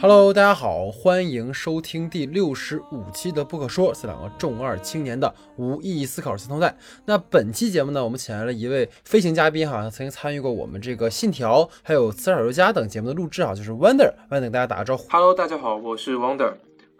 Hello，大家好，欢迎收听第六十五期的《不可说》，是两个重二青年的无意义思考三通带。那本期节目呢，我们请来了一位飞行嘉宾哈，他曾经参与过我们这个《信条》还有《刺耳游家》等节目的录制啊，就是 Wonder。Wonder 跟大家打个招呼。Hello，大家好，我是 Wonder，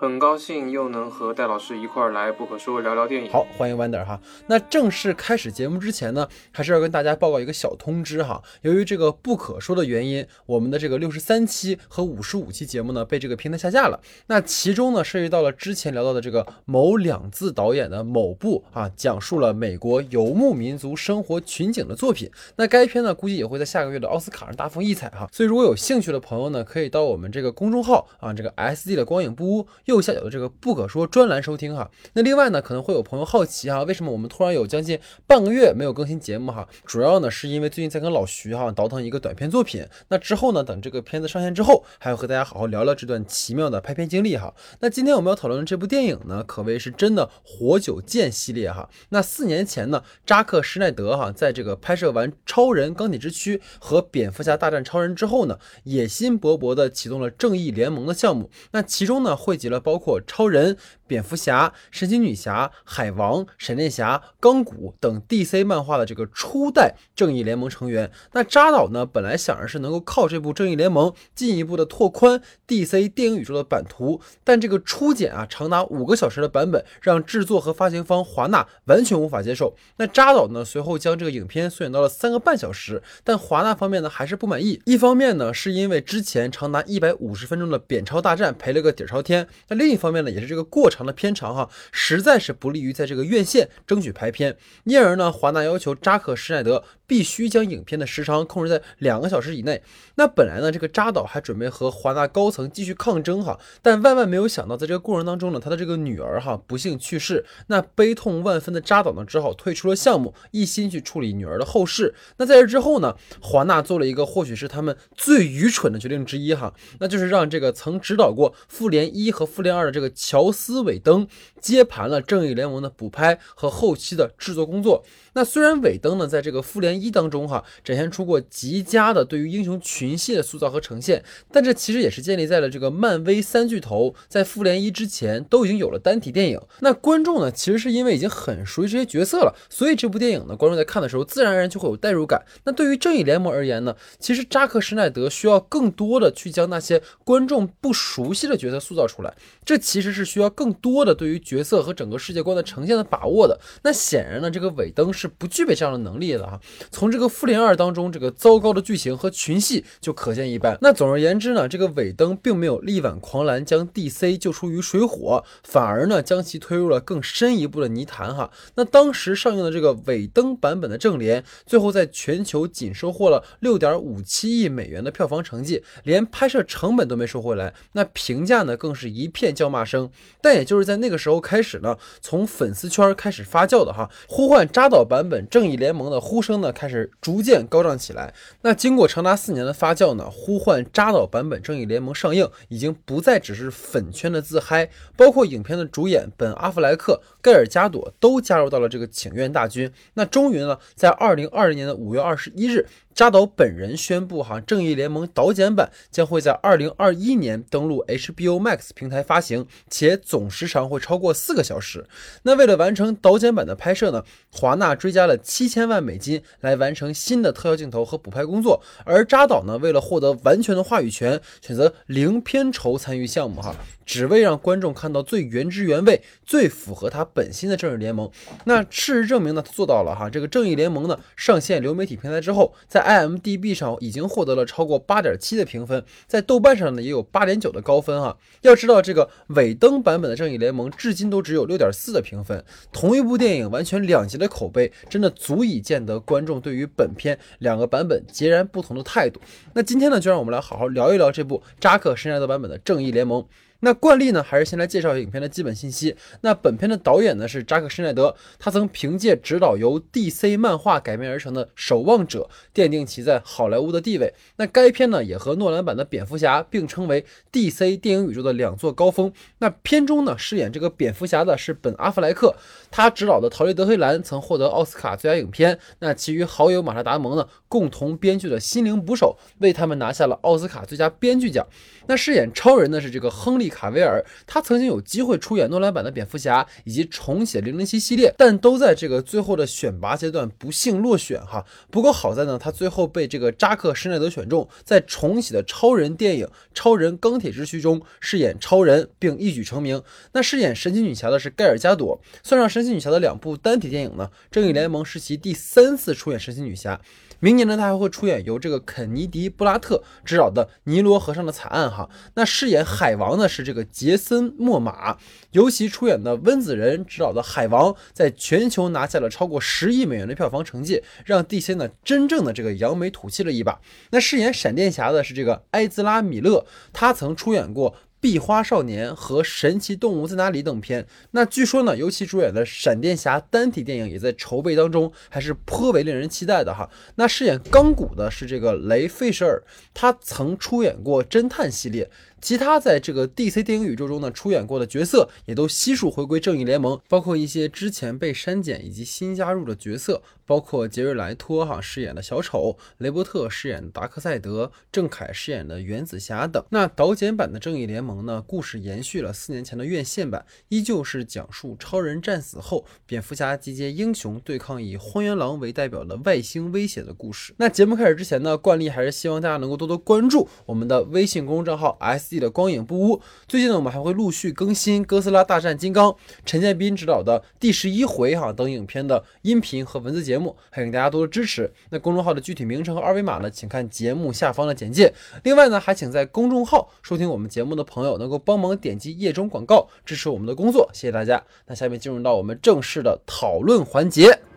很高兴又能和戴老师一块儿来不可说聊聊电影。好，欢迎 Wonder 哈。那正式开始节目之前呢，还是要跟大家报告一个小通知哈。由于这个不可说的原因，我们的这个六十三期和五十五期节目呢被这个平台下架了。那其中呢涉及到了之前聊到的这个某两字导演的某部啊，讲述了美国游牧民族生活群景的作品。那该片呢估计也会在下个月的奥斯卡上大放异彩哈。所以如果有兴趣的朋友呢，可以到我们这个公众号啊，这个 S D 的光影不污右下角的这个不可说专栏收听哈。那另外呢，可能会有朋友好奇哈，为什么我们突然有将近半个月没有更新节目哈？主要呢是因为最近在跟老徐哈倒腾一个短片作品，那之后呢，等这个片子上线之后，还要和大家好好聊聊这段奇妙的拍片经历哈。那今天我们要讨论的这部电影呢，可谓是真的活久见系列哈。那四年前呢，扎克施耐德哈在这个拍摄完《超人钢铁之躯》和《蝙蝠侠大战超人》之后呢，野心勃勃地启动了正义联盟的项目。那其中呢，汇集了包括超人、蝙蝠侠、神奇女侠、海王、闪电侠、钢骨等 DC 漫画的这个初代正义联盟成员。那扎导呢，本来想着是能够靠这部正义联盟进一步的拓宽 DC 电影宇宙的版图，但这个初剪啊，长达五个小时的版本，让制作和发行方华纳完全无法接受。那扎导呢，随后将这个影片缩减到了三个半小时，但华纳方面呢还是不满意。一方面呢，是因为之前长达一百五十分钟的扁超大战赔了个底朝天；那另一方面呢，也是这个过程长的片长哈，实在是不利于在这个院线争取排片。因而呢，华纳要求扎克施耐德必须将影片的时长控制在两个小时以内。那本来呢，这个扎导还准备和华纳高层继续抗争哈，但万万没有想到，在这个过程当中呢，他的这个女儿哈不幸去世，那悲痛万分的扎导呢，只好退出了项目，一心去处理女儿的后事。那在这之后呢，华纳做了一个或许是他们最愚蠢的决定之一哈，那就是让这个曾指导过《复联一》和《复联二》的这个乔斯·韦登接盘了正义联盟的补拍和后期的制作工作。那虽然尾灯呢，在这个《复联一》当中哈，展现出过极佳的对于英雄群戏的塑造和呈现，但这其实也是建立在了这个漫威三巨头在《复联一》之前都已经有了单体电影。那观众呢，其实是因为已经很熟悉这些角色了，所以这部电影呢，观众在看的时候自然而然就会有代入感。那对于正义联盟而言呢，其实扎克施耐德需要更多的去将那些观众不熟悉的角色塑造出来，这其实是需要更多的对于角色和整个世界观的呈现的把握的。那显然呢，这个尾灯是不具备这样的能力的哈。从这个《复联二》当中这个糟糕的剧情和群戏就可见一斑。那总而言之呢，这个尾灯并没有力挽狂澜将 DC 救出于水火，反而呢将其推入了更深一步的泥潭哈。那当时上映的这个尾灯版本的正联，最后在全球仅收获了六点五七亿美元的票房成绩，连拍摄成本都没收回来。那评价呢更是一片叫骂声。但也就是在那个时候开始呢，从粉丝圈开始发酵的哈，呼唤扎导版本正义联盟的呼声呢开始逐渐高涨起来。那经过长达四年的发酵呢，呼唤扎导版本正义联盟上映，已经不再只是粉圈的自嗨，包括影片的主演本阿弗莱克、盖尔加朵都加入到了这个请愿大军。那终于呢，在二零二零年的五月二十一日。扎导本人宣布，哈，《正义联盟》导剪版将会在二零二一年登陆 HBO Max 平台发行，且总时长会超过四个小时。那为了完成导剪版的拍摄呢，华纳追加了七千万美金来完成新的特效镜头和补拍工作。而扎导呢，为了获得完全的话语权，选择零片酬参与项目，哈，只为让观众看到最原汁原味、最符合他本心的正义联盟。那事实证明呢，他做到了哈。这个正义联盟呢，上线流媒体平台之后，在 IMDB 上已经获得了超过八点七的评分，在豆瓣上呢也有八点九的高分哈。要知道，这个尾灯版本的正义联盟至今都只有六点四的评分，同一部电影完全两极的口碑，真的足以见得观众对于本片两个版本截然不同的态度。那今天呢，就让我们来好好聊一聊这部扎克施耐德版本的正义联盟。那惯例呢，还是先来介绍一下影片的基本信息。那本片的导演呢是扎克施耐德，他曾凭借执导由 DC 漫画改编而成的《守望者》，奠定其在好莱坞的地位。那该片呢也和诺兰版的蝙蝠侠并称为 DC 电影宇宙的两座高峰。那片中呢饰演这个蝙蝠侠的是本阿弗莱克，他执导的《逃离德黑兰》曾获得奥斯卡最佳影片。那其余好友马特达蒙呢共同编剧的《心灵捕手》，为他们拿下了奥斯卡最佳编剧奖。那饰演超人的是这个亨利卡维尔，他曾经有机会出演诺兰版的蝙蝠侠以及重写零零七系列，但都在这个最后的选拔阶段不幸落选哈。不过好在呢，他最后被这个扎克施耐德选中，在重启的超人电影《超人钢铁之躯》中饰演超人，并一举成名。那饰演神奇女侠的是盖尔加朵，算上神奇女侠的两部单体电影呢，正义联盟是其第三次出演神奇女侠。明年呢，他还会出演由这个肯尼迪·布拉特执导的《尼罗河上的惨案》哈。那饰演海王呢是这个杰森·莫玛，尤其出演的温子仁执导的《海王》在全球拿下了超过十亿美元的票房成绩，让 DC 呢真正的这个扬眉吐气了一把。那饰演闪电侠的是这个埃兹拉·米勒，他曾出演过。《壁花少年》和《神奇动物在哪里》等片，那据说呢，尤其主演的闪电侠单体电影也在筹备当中，还是颇为令人期待的哈。那饰演钢骨的是这个雷费舍尔，他曾出演过侦探系列。其他在这个 DC 电影宇宙中呢出演过的角色也都悉数回归正义联盟，包括一些之前被删减以及新加入的角色，包括杰瑞莱托哈饰演的小丑，雷伯特饰演的达克赛德，郑恺饰演的原子侠等。那导剪版的正义联盟呢，故事延续了四年前的院线版，依旧是讲述超人战死后，蝙蝠侠集结英雄对抗以荒原狼为代表的外星威胁的故事。那节目开始之前呢，惯例还是希望大家能够多多关注我们的微信公众账号 S。的光影不污。最近呢，我们还会陆续更新《哥斯拉大战金刚》、陈建斌执导的第十一回哈等影片的音频和文字节目，欢迎大家多多支持。那公众号的具体名称和二维码呢，请看节目下方的简介。另外呢，还请在公众号收听我们节目的朋友能够帮忙点击页中广告，支持我们的工作，谢谢大家。那下面进入到我们正式的讨论环节。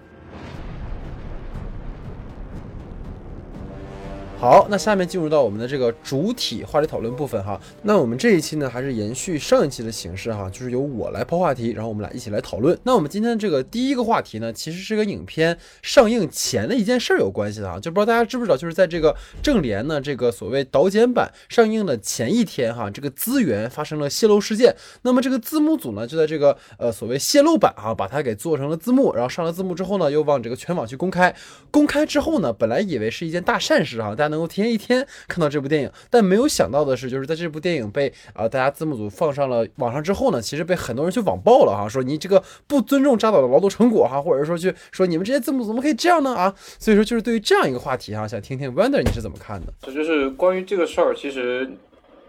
好，那下面进入到我们的这个主体话题讨论部分哈。那我们这一期呢，还是延续上一期的形式哈，就是由我来抛话题，然后我们俩一起来讨论。那我们今天这个第一个话题呢，其实是跟影片上映前的一件事儿有关系的哈。就不知道大家知不知道，就是在这个正联呢这个所谓导剪版上映的前一天哈，这个资源发生了泄露事件。那么这个字幕组呢，就在这个呃所谓泄露版哈，把它给做成了字幕，然后上了字幕之后呢，又往这个全网去公开。公开之后呢，本来以为是一件大善事哈，大。能够提前一天 看到这部电影，但没有想到的是，就是在这部电影被啊大家字幕组放上了网上之后呢，其实被很多人去网暴了哈，说你这个不尊重扎导的劳动成果哈，或者说去说你们这些字幕组怎么可以这样呢啊？所以说就是对于这样一个话题哈，想听听 Wonder 你是怎么看的？这就是关于这个事儿，其实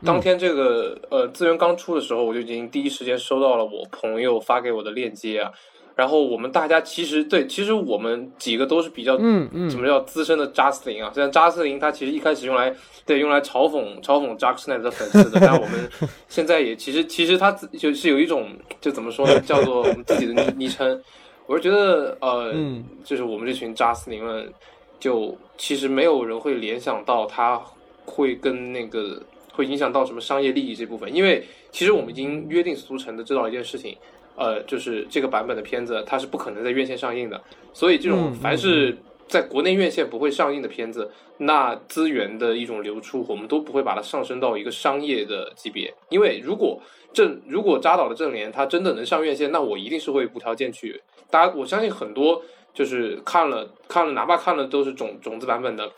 当天这个呃资源刚出的时候，我就已经第一时间收到了我朋友发给我的链接啊。然后我们大家其实对，其实我们几个都是比较，嗯嗯，什么叫资深的扎斯林啊？虽然扎斯林他其实一开始用来对用来嘲讽嘲讽扎克斯奈德的粉丝的，但我们 现在也其实其实他就是有一种就怎么说呢，叫做我们自己的昵昵称。我是觉得呃，就是我们这群扎斯林们，就其实没有人会联想到他会跟那个会影响到什么商业利益这部分，因为其实我们已经约定俗成的知道一件事情。呃，就是这个版本的片子，它是不可能在院线上映的。所以，这种凡是在国内院线不会上映的片子，那资源的一种流出，我们都不会把它上升到一个商业的级别。因为如果正如果扎导的正联它真的能上院线，那我一定是会无条件去。大家，我相信很多就是看了看了，哪怕看了都是种种子版本的，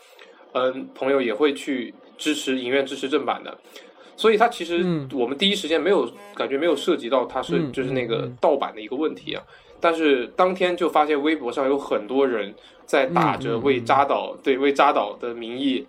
嗯，朋友也会去支持影院支持正版的。所以它其实我们第一时间没有感觉没有涉及到它是就是那个盗版的一个问题啊，但是当天就发现微博上有很多人在打着为扎导对为扎导的名义，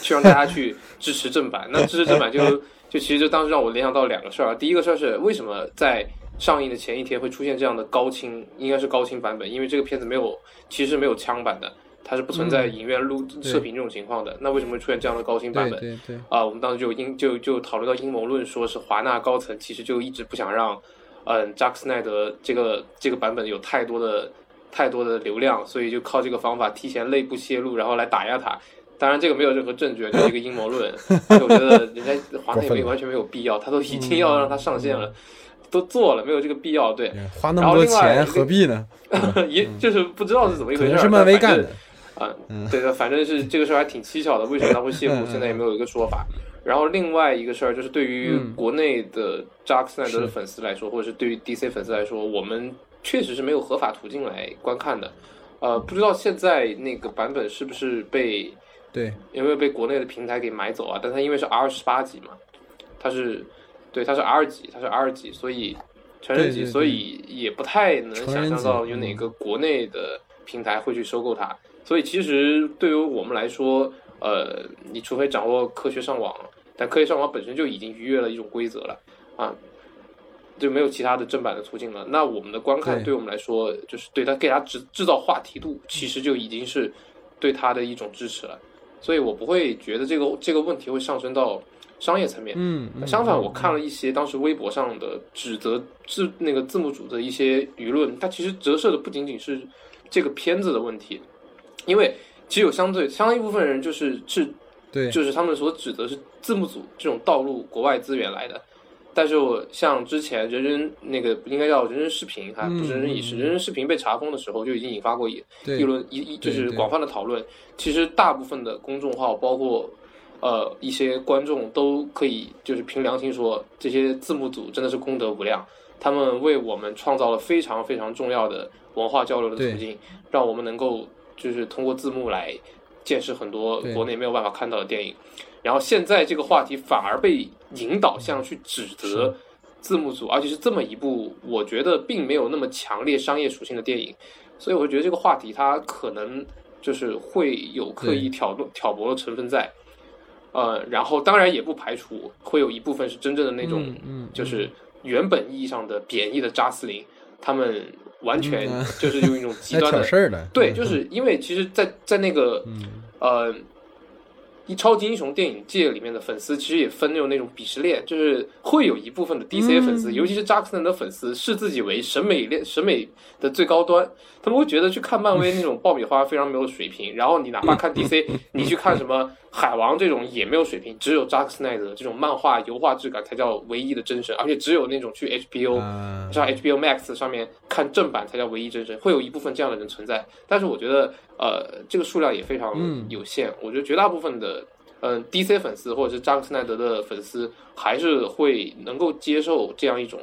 去让大家去支持正版。那支持正版就 就其实就当时让我联想到两个事儿啊，第一个事儿是为什么在上映的前一天会出现这样的高清，应该是高清版本，因为这个片子没有其实没有枪版的。它是不存在影院录射频这种情况的，那为什么会出现这样的高清版本？对对啊，我们当时就阴就就讨论到阴谋论，说是华纳高层其实就一直不想让，嗯，扎克斯奈德这个这个版本有太多的太多的流量，所以就靠这个方法提前内部泄露，然后来打压他。当然这个没有任何证据，就是一个阴谋论。我觉得人家华纳也没完全没有必要，他都已经要让它上线了，都做了，没有这个必要。对，花那么多钱何必呢？也就是不知道是怎么一回事。是漫威干的。啊，对的，反正是这个事儿还挺蹊跷的，为什么他会卸库，现在也没有一个说法。然后另外一个事儿就是，对于国内的扎克斯奈德的粉丝来说，或者是对于 DC 粉丝来说，我们确实是没有合法途径来观看的。呃，不知道现在那个版本是不是被对，有没有被国内的平台给买走啊？但它因为是 R 十八级嘛，它是对，它是 R 级，它是 R 级，所以成人级，所以也不太能想象到有哪个国内的平台会去收购它。所以其实对于我们来说，呃，你除非掌握科学上网，但科学上网本身就已经逾越了一种规则了啊，就没有其他的正版的途径了。那我们的观看对我们来说，就是对他给他制制造话题度，其实就已经是对他的一种支持了。所以我不会觉得这个这个问题会上升到商业层面。嗯，相反，我看了一些当时微博上的指责字那个字幕组的一些舆论，它其实折射的不仅仅是这个片子的问题。因为其实有相对相当一部分人就是是，对，就是他们所指的是字幕组这种道路国外资源来的。但是我像之前人人那个应该叫人人视频哈，不是人人影视，人人视频被查封的时候就已经引发过一一轮一一就是广泛的讨论。其实大部分的公众号，包括呃一些观众都可以就是凭良心说，这些字幕组真的是功德无量，他们为我们创造了非常非常重要的文化交流的途径，让我们能够。就是通过字幕来见识很多国内没有办法看到的电影，然后现在这个话题反而被引导向去指责字幕组，而且是这么一部我觉得并没有那么强烈商业属性的电影，所以我觉得这个话题它可能就是会有刻意挑动挑拨的成分在，呃，然后当然也不排除会有一部分是真正的那种，就是原本意义上的贬义的扎斯林他们。完全就是用一种极端的，对，就是因为其实，在在那个呃。一超级英雄电影界里面的粉丝其实也分那种那种鄙视链，就是会有一部分的 DC 粉丝，尤其是扎克森的粉丝，视自己为审美链审美的最高端。他们会觉得去看漫威那种爆米花非常没有水平，然后你哪怕看 DC，你去看什么海王这种也没有水平，只有扎克斯奈德这种漫画油画质感才叫唯一的真神，而且只有那种去 HBO 像 HBO Max 上面看正版才叫唯一真神，会有一部分这样的人存在。但是我觉得。呃，这个数量也非常有限。我觉得绝大部分的，嗯，DC 粉丝或者是扎克斯奈德的粉丝，还是会能够接受这样一种。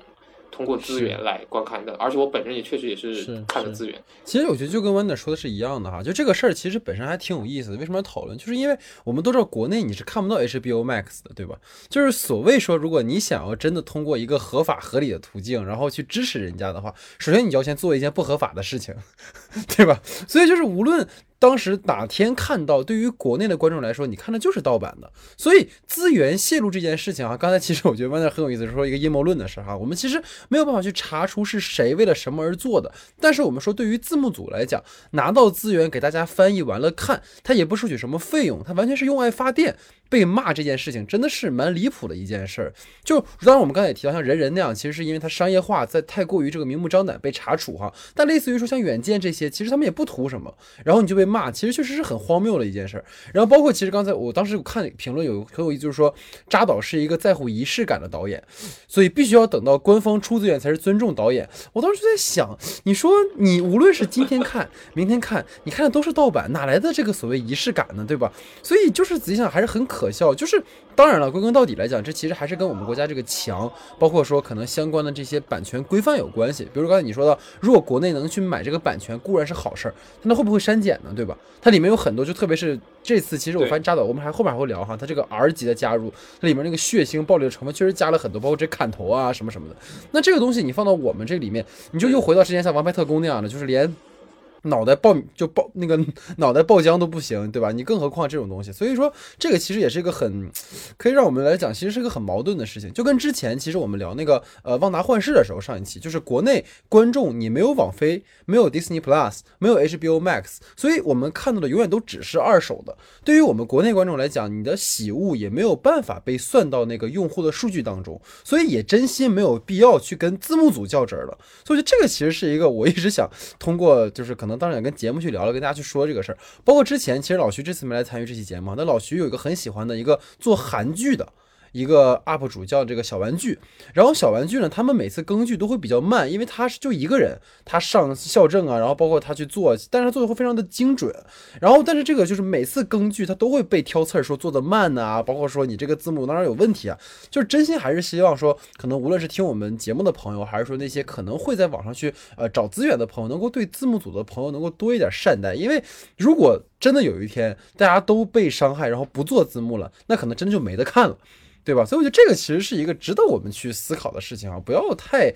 通过资源来观看的，而且我本身也确实也是看的资源。其实我觉得就跟 Wonder 说的是一样的哈，就这个事儿其实本身还挺有意思的。为什么要讨论？就是因为我们都知道国内你是看不到 HBO Max 的，对吧？就是所谓说，如果你想要真的通过一个合法合理的途径，然后去支持人家的话，首先你要先做一件不合法的事情，对吧？所以就是无论。当时哪天看到，对于国内的观众来说，你看的就是盗版的，所以资源泄露这件事情啊，刚才其实我觉得 w a 很有意思，说一个阴谋论的事哈，我们其实没有办法去查出是谁为了什么而做的，但是我们说对于字幕组来讲，拿到资源给大家翻译完了看，他也不收取什么费用，他完全是用爱发电。被骂这件事情真的是蛮离谱的一件事儿。就当然我们刚才也提到，像人人那样，其实是因为它商业化在太过于这个明目张胆被查处哈。但类似于说像远见这些，其实他们也不图什么，然后你就被骂，其实确实是很荒谬的一件事儿。然后包括其实刚才我当时看评论有很有意思，就是说扎导是一个在乎仪式感的导演，所以必须要等到官方出资源才是尊重导演。我当时就在想，你说你无论是今天看、明天看，你看的都是盗版，哪来的这个所谓仪式感呢？对吧？所以就是仔细想还是很可。可笑，就是当然了，归根到底来讲，这其实还是跟我们国家这个强，包括说可能相关的这些版权规范有关系。比如刚才你说到，如果国内能去买这个版权，固然是好事儿，那会不会删减呢？对吧？它里面有很多，就特别是这次，其实我发现扎导，我们还后面还会聊哈，它这个 R 级的加入，它里面那个血腥暴力的成分确实加了很多，包括这砍头啊什么什么的。那这个东西你放到我们这里面，你就又回到之前像《王牌特工》那样的，就是连。脑袋爆就爆那个 脑袋爆浆都不行，对吧？你更何况这种东西，所以说这个其实也是一个很可以让我们来讲，其实是个很矛盾的事情。就跟之前其实我们聊那个呃《旺达幻视》的时候，上一期就是国内观众你没有网飞，没有 Disney Plus，没有 HBO Max，所以我们看到的永远都只是二手的。对于我们国内观众来讲，你的喜恶也没有办法被算到那个用户的数据当中，所以也真心没有必要去跟字幕组较真了。所以这个其实是一个我一直想通过就是可能。当然也跟节目去聊了，跟大家去说这个事儿。包括之前，其实老徐这次没来参与这期节目，那老徐有一个很喜欢的一个做韩剧的。一个 UP 主叫这个小玩具，然后小玩具呢，他们每次更剧都会比较慢，因为他是就一个人，他上校正啊，然后包括他去做，但是他做的会非常的精准，然后但是这个就是每次更剧他都会被挑刺儿，说做的慢呐、包括说你这个字幕当然有问题啊，就是真心还是希望说，可能无论是听我们节目的朋友，还是说那些可能会在网上去呃找资源的朋友，能够对字幕组的朋友能够多一点善待，因为如果真的有一天大家都被伤害，然后不做字幕了，那可能真的就没得看了。对吧？所以我觉得这个其实是一个值得我们去思考的事情啊，不要太，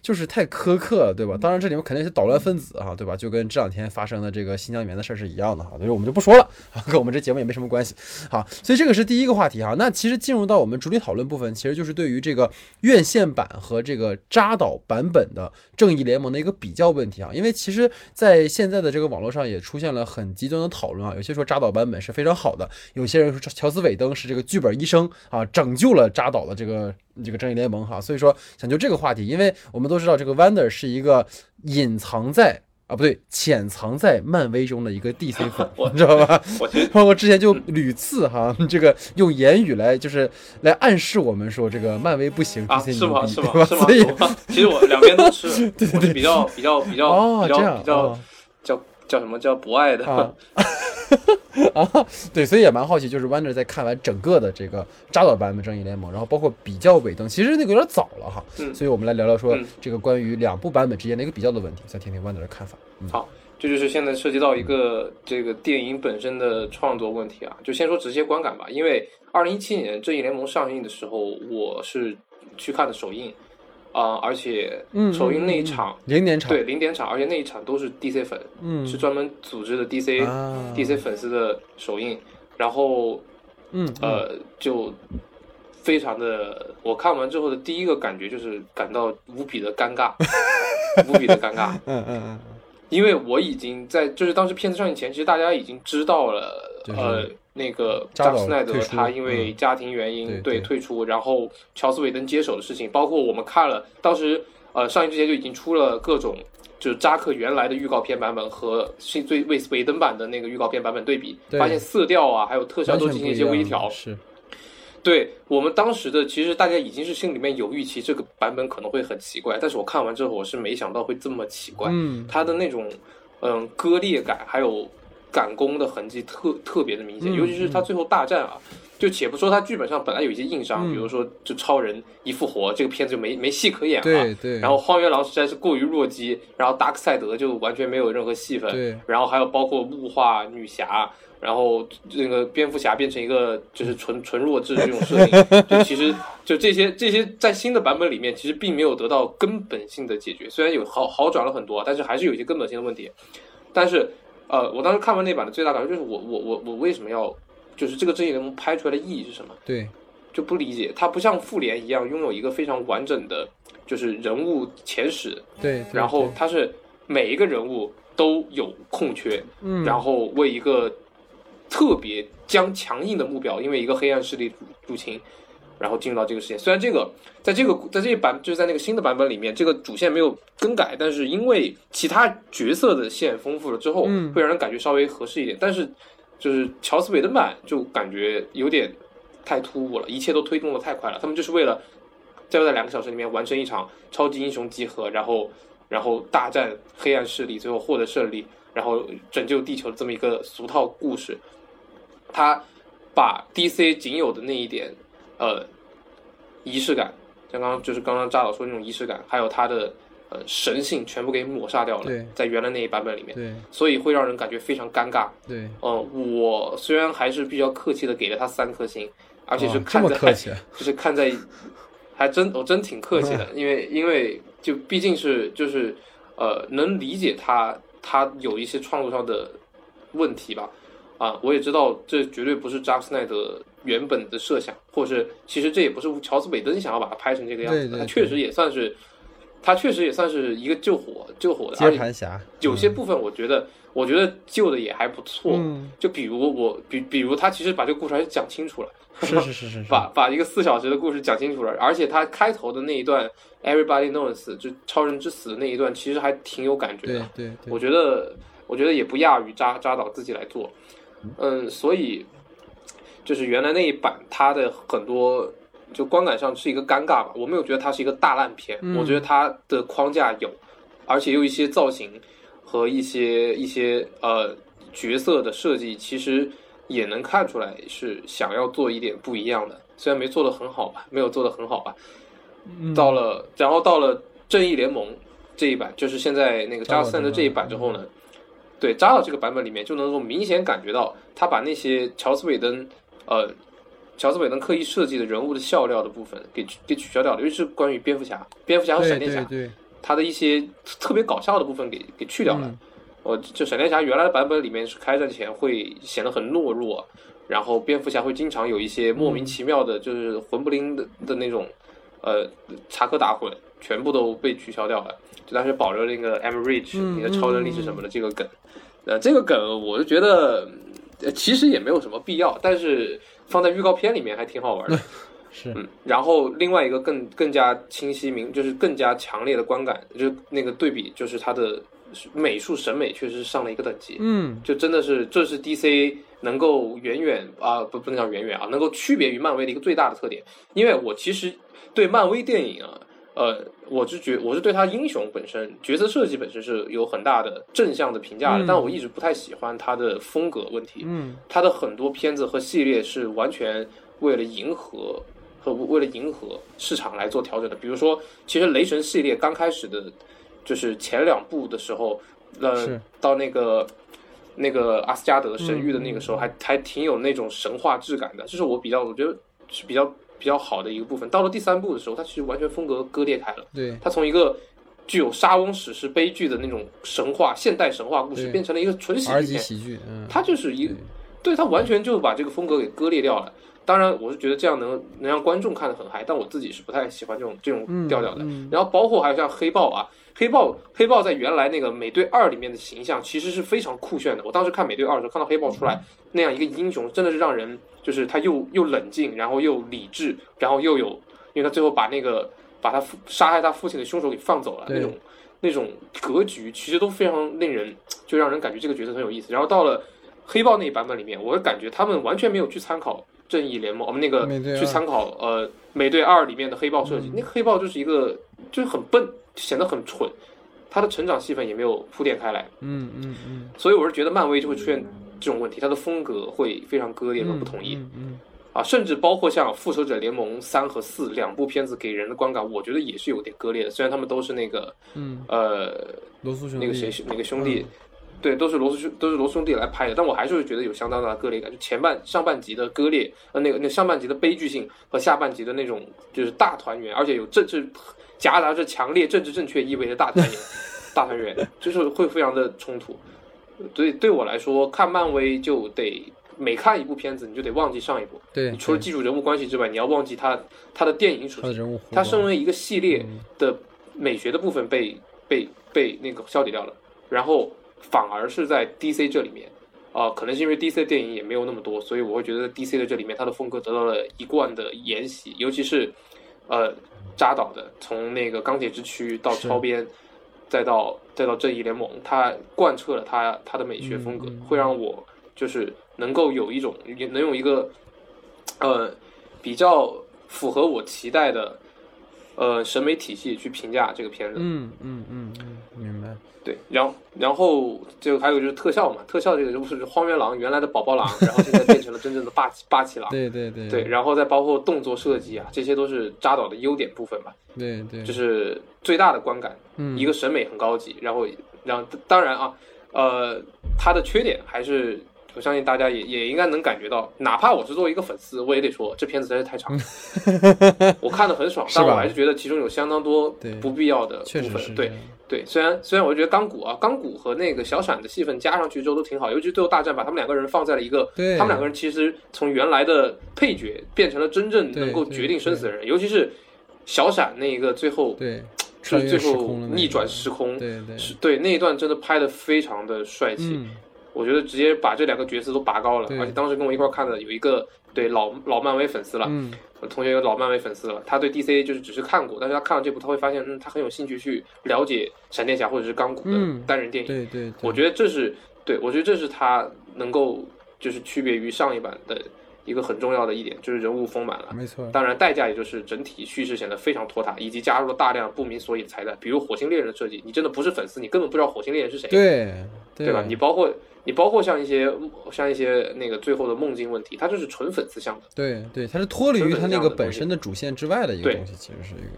就是太苛刻了，对吧？当然这里面肯定是捣乱分子啊，对吧？就跟这两天发生的这个新疆棉的事儿是一样的哈，所以我们就不说了，跟我们这节目也没什么关系。好，所以这个是第一个话题哈。那其实进入到我们主体讨论部分，其实就是对于这个院线版和这个扎导版本的正义联盟的一个比较问题啊。因为其实，在现在的这个网络上也出现了很极端的讨论啊，有些说扎导版本是非常好的，有些人说乔斯韦登是这个剧本医生啊，整拯救了扎导的这个这个正义联盟哈。所以说想就这个话题，因为我们都知道这个 Wonder 是一个隐藏在。啊，不对，潜藏在漫威中的一个 DC 粉，你知道吧？我之前就屡次哈，这个用言语来就是来暗示我们说这个漫威不行啊，，DC 是吗？牛逼，是吗？对吧？是所以吗？其实我两边都是，对对对，比较比较比较哦，比较比较哦叫叫什么叫不爱的啊 啊，对，所以也蛮好奇，就是 Wonder 在看完整个的这个扎导版本正义联盟，然后包括比较尾灯，其实那个有点早了哈，嗯所以我们来聊聊说嗯这个关于两部版本之间的一个比较的问题，再听听 Wonder 的看法。嗯，好，这就是现在涉及到一个这个电影本身的创作问题啊。就先说直接观感吧，因为二零一七年《正义联盟》上映的时候，我是去看的首映啊、而且嗯，首映那一嗯场，零点场，对零点场，而且那一场都是 DC 粉，嗯，是专门组织的 DC、啊。DC 粉丝的首映，然后嗯，呃，就非常的，我看完之后的第一个感觉就是感到无比的尴尬，无比的尴尬，嗯嗯嗯因为我已经在就是当时片子上映前，其实大家已经知道了，就是呃，那个扎克斯奈德他因为嗯家庭原因、对退出，然后乔斯韦登接手的事情，包括我们看了当时呃上映之前就已经出了各种。就是扎克原来的预告片版本和是最为韦登版的那个预告片版本对比，对发现色调啊，还有特效都进行一些微调。是，对我们当时的，其实大家已经是心里面有预期，这个版本可能会很奇怪，但是我看完之后，我是没想到会这么奇怪。嗯，它的那种嗯割裂感，还有赶工的痕迹特特别的明显，嗯尤其是他最后大战啊。就且不说他剧本上本来有一些硬伤，嗯比如说就超人一复活，这个片子就没没戏可演了。对对，然后荒原狼实在是过于弱鸡，然后达克赛德就完全没有任何戏份。对，然后还有包括物化女侠，然后那个蝙蝠侠变成一个就是纯纯弱智的这种设定，就其实就这些这些在新的版本里面其实并没有得到根本性的解决，虽然有好好转了很多，但是还是有一些根本性的问题。但是呃，我当时看完那版的最大感受就是我我我我为什么要就是这个正义联盟拍出来的意义是什么？对，就不理解，它不像复联一样拥有一个非常完整的，就是人物前史，对，对然后对。它是每一个人物都有空缺，嗯，然后为一个特别将强硬的目标，因为一个黑暗势力入侵，然后进入到这个世界。虽然这个在这个在这一版就是在那个新的版本里面，这个主线没有更改，但是因为其他角色的线丰富了之后，嗯会让人感觉稍微合适一点。但是就是乔斯韦登版就感觉有点太突兀了，一切都推动的太快了。他们就是为了要在两个小时里面完成一场超级英雄集合，然后然后大战黑暗势力，最后获得胜利，然后拯救地球的这么一个俗套故事。他把 DC 仅有的那一点呃仪式感，像刚刚就是刚刚扎导说那种仪式感，还有它的呃神性全部给抹杀掉了对，在原来那一版本里面，对所以会让人感觉非常尴尬。对，嗯、我虽然还是比较客气的给了他三颗星，而且是看在、么客气，就是看在，还真我真挺客气的，因为因为就毕竟是就是呃能理解他他有一些创作上的问题吧，啊，我也知道这绝对不是扎克斯奈德原本的设想，或者是其实这也不是乔斯韦登想要把它拍成这个样子的，对对对他确实也算是他确实也算是一个救火救火的，接盘侠，有些部分我觉得我觉得救的也还不错，嗯，就比如我比比如他其实把这个故事还是讲清楚了。是是是是是，把把一个四小时的故事讲清楚了，而且他开头的那一段 “Everybody knows” 就超人之死的那一段，其实还挺有感觉对的。对对我，觉得我觉得也不亚于扎扎导自己来做。嗯，所以就是原来那一版它的很多就观感上是一个尴尬吧，我没有觉得它是一个大烂片，嗯。我觉得它的框架有，而且有一些造型和一些一些呃角色的设计，其实也能看出来是想要做一点不一样的，虽然没做的很好吧，没有做的很好吧。嗯。到了，然后到了正义联盟这一版，就是现在那个扎扎导这个斯森的这一版之后呢，对扎导这个版本里面就能够明显感觉到，他把那些乔斯韦登呃乔斯韦登刻意设计的人物的笑料的部分给给取消掉了，尤其是关于蝙蝠侠、蝙蝠侠和闪电侠，对对，他的一些特别搞笑的部分给给去掉了。嗯。我就闪电侠原来的版本里面是开战前会显得很懦弱，然后蝙蝠侠会经常有一些莫名其妙的，就是魂不灵的的那种，呃，插科打诨，全部都被取消掉了，就当时保留了那个 M Rich 嗯你的超能力是什么的这个梗，呃，这个梗我就觉得呃其实也没有什么必要，但是放在预告片里面还挺好玩的。是嗯，然后另外一个更更加清晰明，就是更加强烈的观感，就是那个对比，就是它的美术审美确实是上了一个等级。嗯就真的是，这是 DC 能够远远啊、不不能叫远远啊，能够区别于漫威的一个最大的特点。因为我其实对漫威电影啊，呃，我是觉我是对他英雄本身角色设计本身是有很大的正向的评价的，嗯但我一直不太喜欢他的风格问题。嗯他的很多片子和系列是完全为了迎合和为了迎合市场来做调整的。比如说，其实雷神系列刚开始的，就是前两部的时候，呃，到那个那个阿斯加德神域的那个时候，还还挺有那种神话质感的，这是我比较我觉得是比较比较好的一个部分。到了第三部的时候，它其实完全风格割裂开了。对它从一个具有莎翁史诗悲剧的那种神话现代神话故事，变成了一个纯喜剧喜剧，嗯，它就是一个，对它完全就把这个风格给割裂掉了。当然，我是觉得这样能能让观众看得很嗨，但我自己是不太喜欢这种这种嗯调调的。嗯然后包括还有像黑豹啊，黑豹黑豹在原来那个美队二里面的形象其实是非常酷炫的。我当时看美队二的时候，看到黑豹出来那样一个英雄，真的是让人就是他又又冷静，然后又理智，然后又有，因为他最后把那个把他父杀害他父亲的凶手给放走了，那种那种格局其实都非常令人就让人感觉这个角色很有意思。然后到了黑豹那一版本里面，我会感觉他们完全没有去参考正义联盟，我们那个去参考呃美队二里面的黑豹设计，那个黑豹就是一个就是很笨，显得很蠢，他的成长戏份也没有铺垫开来，嗯嗯嗯，所以我是觉得漫威就会出现这种问题，它的风格会非常割裂和不统一。嗯嗯啊，甚至包括像《复仇者联盟三》和四两部片子给人的观感，我觉得也是有点割裂的。虽然他们都是那个嗯，呃罗素兄弟，那个谁那个兄弟，嗯对，都是罗素兄都是罗斯兄弟来拍的，但我还是会觉得有相当大的割裂感。就前半上半集的割裂，呃，那个那上半集的悲剧性和下半集的那种就是大团圆，而且有政治夹杂着强烈政治正确意味的大团圆，大团圆就是会非常的冲突。对，对我来说，看漫威就得每看一部片子，你就得忘记上一部。对，你除了记住人物关系之外，你要忘记他他的电影属性。他人物他身为一个系列嗯的美学的部分被被被那个消解掉了，然后反而是在 DC 这里面，啊、可能是因为 DC 的电影也没有那么多，所以我会觉得 DC 的这里面它的风格得到了一贯的沿袭，尤其是呃扎导的，从那个钢铁之躯到超编，再到再到正义联盟，它贯彻了它它的美学风格，会让我就是能够有一种也能有一个呃比较符合我期待的呃审美体系去评价这个片子。嗯嗯嗯嗯，明白。对，然后然后就还有就是特效嘛，特效这个就是荒原狼原来的宝宝狼，然后现在变成了真正的霸气霸气狼。对对对。对，然后再包括动作设计啊，这些都是扎导的优点部分吧，对对，就是最大的观感，嗯。一个审美很高级，然后然后当然啊，呃，它的缺点还是我相信大家也也应该能感觉到，哪怕我是作为一个粉丝，我也得说这片子实在是太长了，我看的很爽，但我还是觉得其中有相当多不必要的部分，对对，虽然虽然我觉得钢骨啊，钢骨和那个小闪的戏份加上去之后都挺好，尤其是最后大战把他们两个人放在了一个，他们两个人其实从原来的配角变成了真正能够决定生死的人，尤其是小闪那一个最后对，是最后逆转时空，对对，是对那一段真的拍的非常的帅气。嗯我觉得直接把这两个角色都拔高了。而且当时跟我一块儿看的有一个对老老漫威粉丝了，嗯我同学有老漫威粉丝了，他对 DC 就是只是看过，但是他看了这部，他会发现，嗯，他很有兴趣去了解闪电侠或者是钢骨的嗯单人电影。对对对，我觉得这是对我觉得这是他能够就是区别于上一版的一个很重要的一点，就是人物丰满了。没错，当然，代价也就是整体叙事显得非常拖沓，以及加入了大量不明所以的彩蛋，比如火星猎人的设计，你真的不是粉丝，你根本不知道火星猎人是谁，对对吧？你包括你包括像一些像一些那个最后的梦境问题，它就是纯粉丝向的。对对，它是脱离于它那个本身的主线之外的一个东西，其实是一个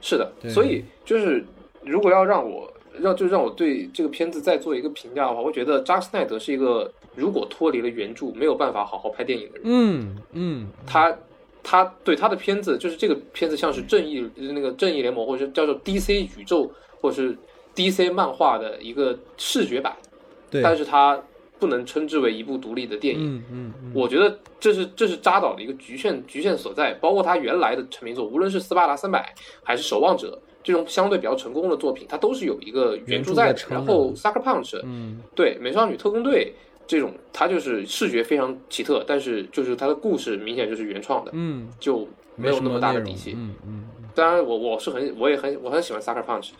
是的，所以就是如果要让我让就让我对这个片子再做一个评价的话，我觉得扎克斯奈德是一个如果脱离了原著没有办法好好拍电影的人。嗯嗯他他对他的片子就是这个片子像是正义那个正义联盟或者是叫做 DC 宇宙或者是 DC 漫画的一个视觉版，对，但是它不能称之为一部独立的电影。嗯嗯嗯，我觉得这是这是扎导的一个局限局限所在，包括他原来的成名作，无论是《斯巴达三百》还是《守望者》这种相对比较成功的作品，它都是有一个原著在的。在然后《Sucker Punch》嗯对《美少女特工队》这种，它就是视觉非常奇特，但是就是它的故事明显就是原创的，嗯，就没有那么大的底气。嗯嗯当然我，我是很我也很我很喜欢 Sucker Punch，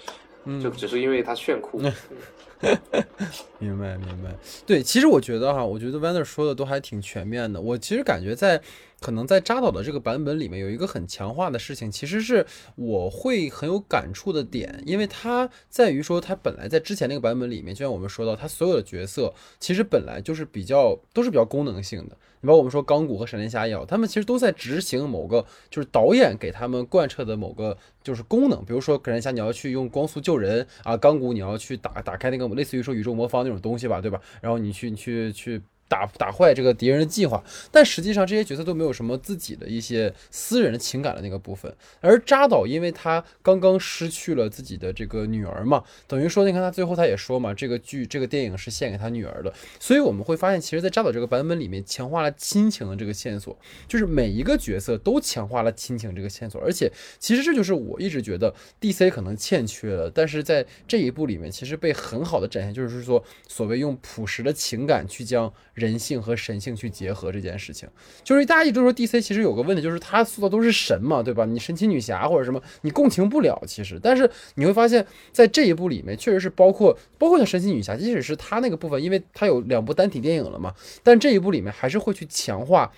嗯，就只是因为它炫酷。明白明白，对，其实我觉得哈，我觉得 Vander 说的都还挺全面的。我其实感觉在可能在扎导的这个版本里面有一个很强化的事情，其实是我会很有感触的点，因为它在于说他本来在之前那个版本里面，就像我们说到，他所有的角色其实本来就是比较都是比较功能性的。你包括我们说钢骨和闪电侠也好，他们其实都在执行某个就是导演给他们贯彻的某个就是功能，比如说闪电侠你要去用光速救人啊，钢骨你要去打打开那个类似于说宇宙魔方那种东西吧，对吧？然后你去你去去。打打坏这个敌人的计划，但实际上这些角色都没有什么自己的一些私人的情感的那个部分。而扎导，因为他刚刚失去了自己的这个女儿嘛，等于说，你看他最后他也说嘛，这个剧这个电影是献给他女儿的。所以我们会发现，其实，在扎导这个版本里面，强化了亲情的这个线索，就是每一个角色都强化了亲情这个线索。而且，其实这就是我一直觉得 DC 可能欠缺了，但是在这一部里面，其实被很好的展现，就是说，所谓用朴实的情感去将人性和神性去结合这件事情。就是大家一直说 DC 其实有个问题，就是他塑造都是神嘛，对吧？你神奇女侠或者什么，你共情不了。其实，但是你会发现在这一部里面，确实是包括包括像神奇女侠，即使是她那个部分，因为她有两部单体电影了嘛，但这一部里面还是会去强化。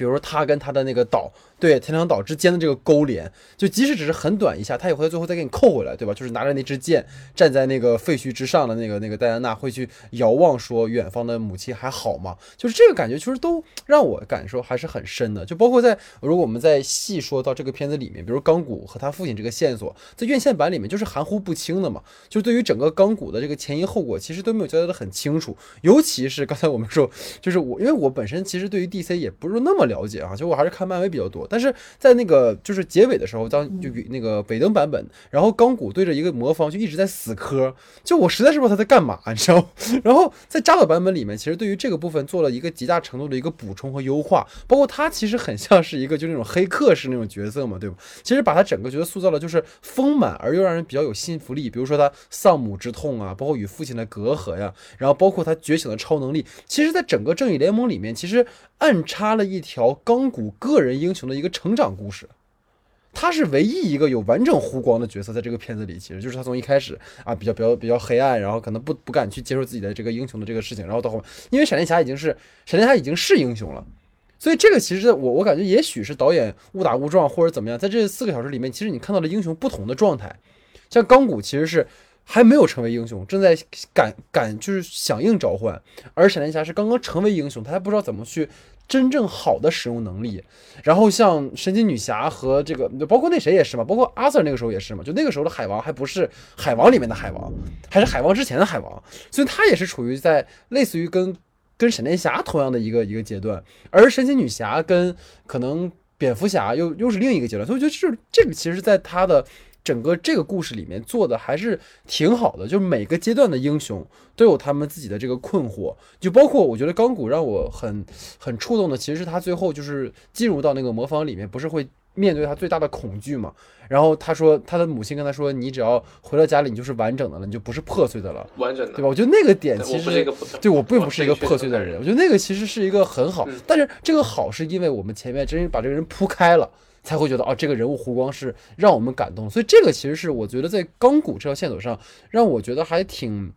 比如他跟他的那个岛，对天堂岛之间的这个勾连，就即使只是很短一下，他也会最后再给你扣回来，对吧？就是拿着那支剑站在那个废墟之上的那个那个戴安娜会去遥望说远方的母亲还好吗？就是这个感觉，其实都让我感受还是很深的。就包括在如果我们再细说到这个片子里面，比如钢骨和他父亲这个线索，在院线版里面就是含糊不清的嘛。就对于整个钢骨的这个前因后果，其实都没有交代的很清楚。尤其是刚才我们说，就是我因为我本身其实对于 DC 也不是那么了解啊，就我还是看漫威比较多。但是在那个就是结尾的时候，当就那个北登版本，然后钢骨对着一个魔方就一直在死磕，就我实在是不知道他在干嘛，你知道吗？然后在扎导版本里面，其实对于这个部分做了一个极大程度的一个补充和优化，包括他其实很像是一个就那种黑客式那种角色嘛，对吧？其实把他整个角色塑造的就是丰满而又让人比较有信服力，比如说他丧母之痛啊，包括与父亲的隔阂呀，然后包括他觉醒的超能力，其实在整个正义联盟里面，其实暗插了一条钢骨个人英雄的一个成长故事。他是唯一一个有完整弧光的角色，在这个片子里，其实就是他从一开始啊比较比较比较黑暗，然后可能不不敢去接受自己的这个英雄的这个事情，然后到后面，因为闪电侠已经是闪电侠已经是英雄了，所以这个其实我我感觉也许是导演误打误撞或者怎么样，在这四个小时里面，其实你看到了英雄不同的状态，像钢骨其实是还没有成为英雄，正在赶赶就是响应召唤，而闪电侠是刚刚成为英雄，他还不知道怎么去。真正好的使用能力，然后像神奇女侠和这个，包括那谁也是嘛，包括阿 Sir 那个时候也是嘛，就那个时候的海王还不是海王里面的海王，还是海王之前的海王，所以他也是处于在类似于跟跟闪电侠同样的一个一个阶段，而神奇女侠跟可能蝙蝠侠又又是另一个阶段，所以我觉得这这个其实在他的。整个这个故事里面做的还是挺好的，就是每个阶段的英雄都有他们自己的这个困惑，就包括我觉得钢骨让我很很触动的，其实是他最后就是进入到那个魔方里面，不是会面对他最大的恐惧嘛。然后他说，他的母亲跟他说：“你只要回到家里，你就是完整的了，你就不是破碎的了，完整的，对吧？”我觉得那个点其实对我并不是一个破碎的人，我觉得那个其实是一个很好嗯，但是这个好是因为我们前面真是把这个人铺开了。才会觉得哦，这个人物弧光是让我们感动，所以这个其实是我觉得在钢骨这条线索上，让我觉得还挺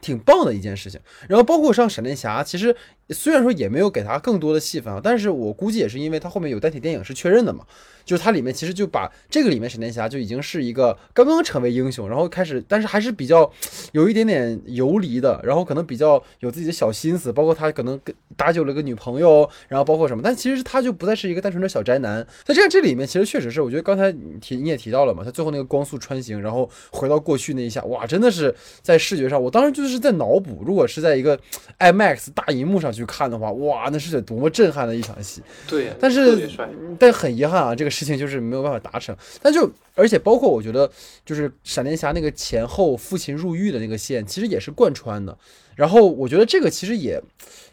挺棒的一件事情。然后包括像闪电侠，其实虽然说也没有给他更多的戏份啊，但是我估计也是因为他后面有单体电影是确认的嘛，就是它里面其实就把这个里面闪电侠就已经是一个刚刚成为英雄，然后开始，但是还是比较有一点点游离的，然后可能比较有自己的小心思，包括他可能跟搭救了个女朋友，然后包括什么，但其实他就不再是一个单纯的小宅男。在这样这里面，其实确实是，我觉得刚才你提你也提到了嘛，他最后那个光速穿行，然后回到过去那一下，哇，真的是在视觉上，我当时就是在脑补，如果是在一个 IMAX 大荧幕上去看的话，哇，那是得多么震撼的一场戏。对，但是但很遗憾啊，这个事情就是没有办法达成。但就而且包括我觉得，就是闪电侠那个前后父亲入狱的那个线，其实也是贯穿的。然后我觉得这个其实也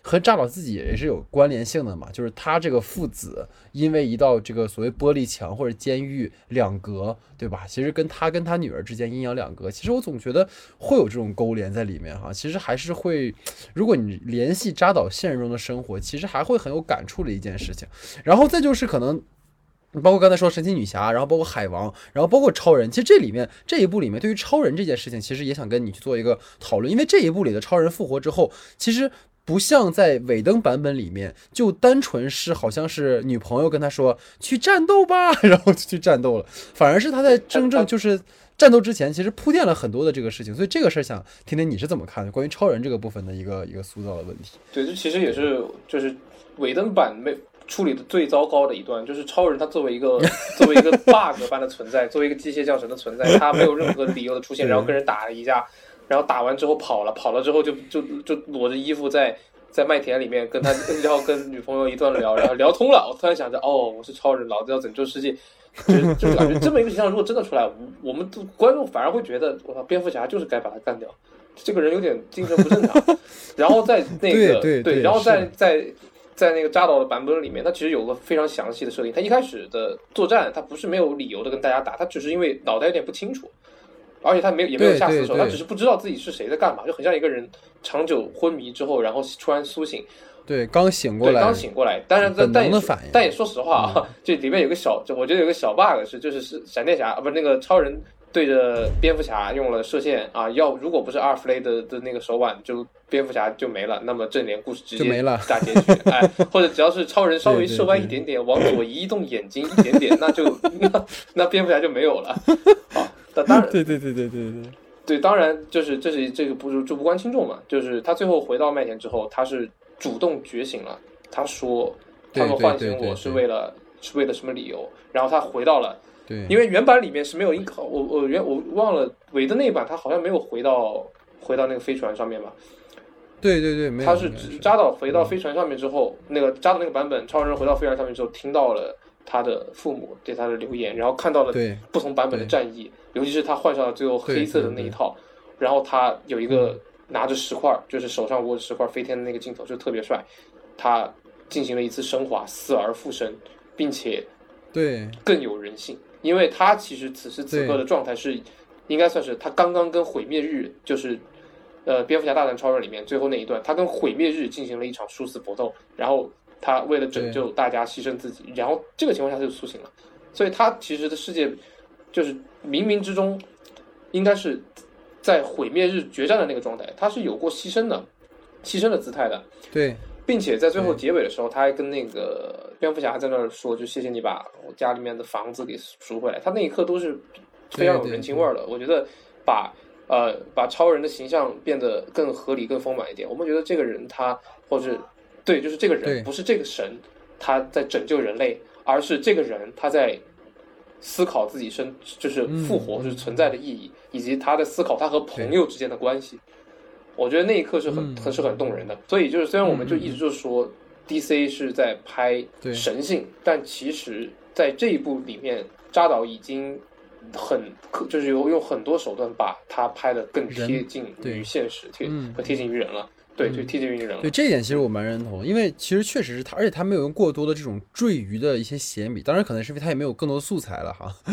和扎导自己也是有关联性的嘛，就是他这个父子因为一道这个所谓玻璃墙或者监狱两隔，对吧？其实跟他跟他女儿之间阴阳两隔，其实我总觉得会有这种勾连在里面哈。其实还是会，如果你联系扎导现实中的生活，其实还会很有感触的一件事情。然后再就是可能。包括刚才说神奇女侠，然后包括海王，然后包括超人，其实这里面这一部里面对于超人这件事情，其实也想跟你去做一个讨论，因为这一部里的超人复活之后，其实不像在尾灯版本里面，就单纯是好像是女朋友跟他说去战斗吧，然后就去战斗了，反而是他在真正就是战斗之前，其实铺垫了很多的这个事情，所以这个事儿想听听你是怎么看的，关于超人这个部分的一个一个塑造的问题。对，这其实也是就是尾灯版没处理的最糟糕的一段，就是超人他作为一个 作为一个 bug 般的存在，作为一个机械降神的存在，他没有任何理由的出现，然后跟人打了一架，然后打完之后跑了，跑了之后就就就裸着衣服在在麦田里面跟他 然后跟女朋友一段聊，然后聊通了，我突然想着，哦，我是超人，老子要拯救世界。就是就是感觉这么一个形象，如果真的出来，我我们都观众反而会觉得，我操，蝙蝠侠就是该把他干掉，这个人有点精神不正常。然后在那个对然后在是在在那个扎导的版本里面，他其实有个非常详细的设定。他一开始的作战，他不是没有理由的跟大家打，他只是因为脑袋有点不清楚，而且他没有也没有下死手，对对他只是不知道自己是谁在干嘛，就很像一个人长久昏迷之后，然后突然苏醒，对，刚醒过对，来，刚醒过来。当然，但但也但也说实话啊，这里面有个小，就我觉得有个小 bug 是，就是是闪电侠啊，不是那个超人对着蝙蝠侠用了射线啊，要如果不是阿尔弗雷德的那个手腕，就蝙蝠侠就没了，那么正联故事直接没了大结局，哎，或者只要是超人稍微射歪一点点，往左移动眼睛一点点，那就那那蝙蝠侠就没有了。好，那当然 对对对对对对，对，当然就是这是这个不就不关轻重嘛，就是他最后回到麦田之后，他是主动觉醒了，他说对他们唤醒我是为了是为了什么理由，然后他回到了，对，因为原版里面是没有一个我我原我忘了韦的那一版，他好像没有回到回到那个飞船上面吧，对对对，没有，他是扎到回到飞船上面之后，那个扎的那个版本，超人回到飞船上面之后，听到了他的父母对他的留言，然后看到了对不同版本的战役，尤其是他换上了最后黑色的那一套，然后他有一个拿着石块，就是手上握着石块飞天的那个镜头，就特别帅。他进行了一次升华，死而复生，并且对。更有人性，因为他其实此时此刻的状态是，应该算是他刚刚跟毁灭日，就是呃蝙蝠侠大战超人里面最后那一段，他跟毁灭日进行了一场殊死搏斗，然后他为了拯救大家牺牲自己，然后这个情况下他就苏醒了，所以他其实的世界就是冥冥之中应该是在毁灭日决战的那个状态，他是有过牺牲的，牺牲的姿态的，对并且在最后结尾的时候，他还跟那个蝙蝠侠在那儿说：“就谢谢你把我家里面的房子给赎回来。”他那一刻都是非常有人情味儿的。我觉得把呃把超人的形象变得更合理、更丰满一点。我们觉得这个人他，或是对，就是这个人不是这个神他在拯救人类，而是这个人他在思考自己生就是复活嗯就是存在的意义，以及他在思考他和朋友之间的关系。我觉得那一刻是很嗯。很是很动人的。所以就是虽然我们就一直就说 DC 是在拍对。神性，但其实在这一部里面，扎导已经很就是有用很多手段把它拍得更贴近于现实，贴嗯。和贴近于人了。对，就 TJ 运人。对这一点，其实我蛮认同，因为其实确实是他，而且他没有用过多的这种赘余的一些写笔，当然可能是因为他也没有更多素材了哈。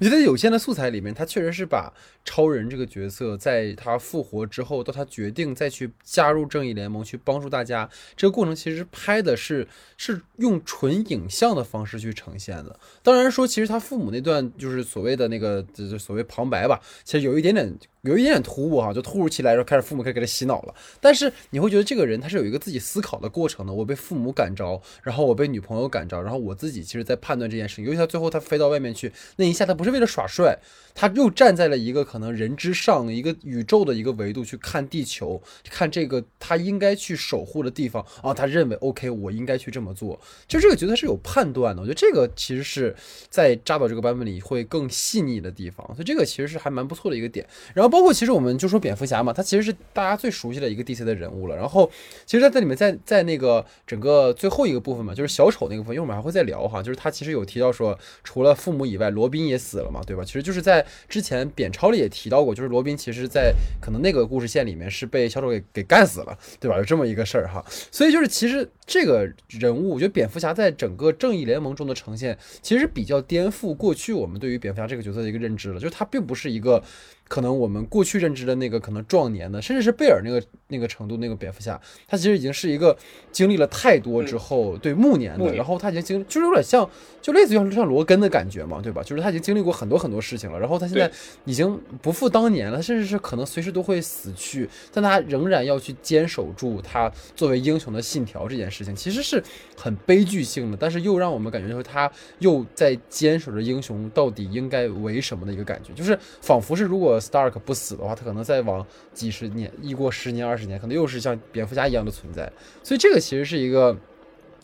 我觉得有限的素材里面，他确实是把超人这个角色，在他复活之后，到他决定再去加入正义联盟去帮助大家，这个过程其实拍的是是用纯影像的方式去呈现的。当然说，其实他父母那段就是所谓的那个就是所谓旁白吧，其实有一点点。有一点点突兀哈，就突如其来，然后开始父母开始给他洗脑了。但是你会觉得这个人他是有一个自己思考的过程的。我被父母感召，然后我被女朋友感召，然后我自己其实在判断这件事情。尤其他最后他飞到外面去那一下，他不是为了耍帅，他又站在了一个可能人之上一个宇宙的一个维度去看地球，看这个他应该去守护的地方啊。他认为 OK，我应该去这么做。就这个角色是有判断的。我觉得这个其实是在扎导这个版本里会更细腻的地方，所以这个其实是还蛮不错的一个点。然后包包括其实我们就说蝙蝠侠嘛，他其实是大家最熟悉的一个 DC 的人物了。然后其实他在里面，在在那个整个最后一个部分嘛，就是小丑那个部分，因为我们还会再聊哈，就是他其实有提到说，除了父母以外，罗宾也死了嘛，对吧？其实就是在之前扁超里也提到过，就是罗宾其实在可能那个故事线里面是被小丑给给干死了，对吧？有这么一个事儿哈。所以就是其实这个人物，我觉得蝙蝠侠在整个正义联盟中的呈现，其实比较颠覆过去我们对于蝙蝠侠这个角色的一个认知了，就是他并不是一个。可能我们过去认知的那个可能壮年的，甚至是贝尔那个那个程度那个蝙蝠侠，他其实已经是一个经历了太多之后，对暮年的，然后他已经经就是有点像，就类似于像罗根的感觉嘛，对吧？就是他已经经历过很多很多事情了，然后他现在已经不复当年了，甚至是可能随时都会死去，但他仍然要去坚守住他作为英雄的信条这件事情，其实是很悲剧性的，但是又让我们感觉就是他又在坚守着英雄到底应该为什么的一个感觉，就是仿佛是如果。Stark 不死的话，他可能再往几十年，一过十年、二十年，可能又是像蝙蝠侠一样的存在。所以这个其实是一个，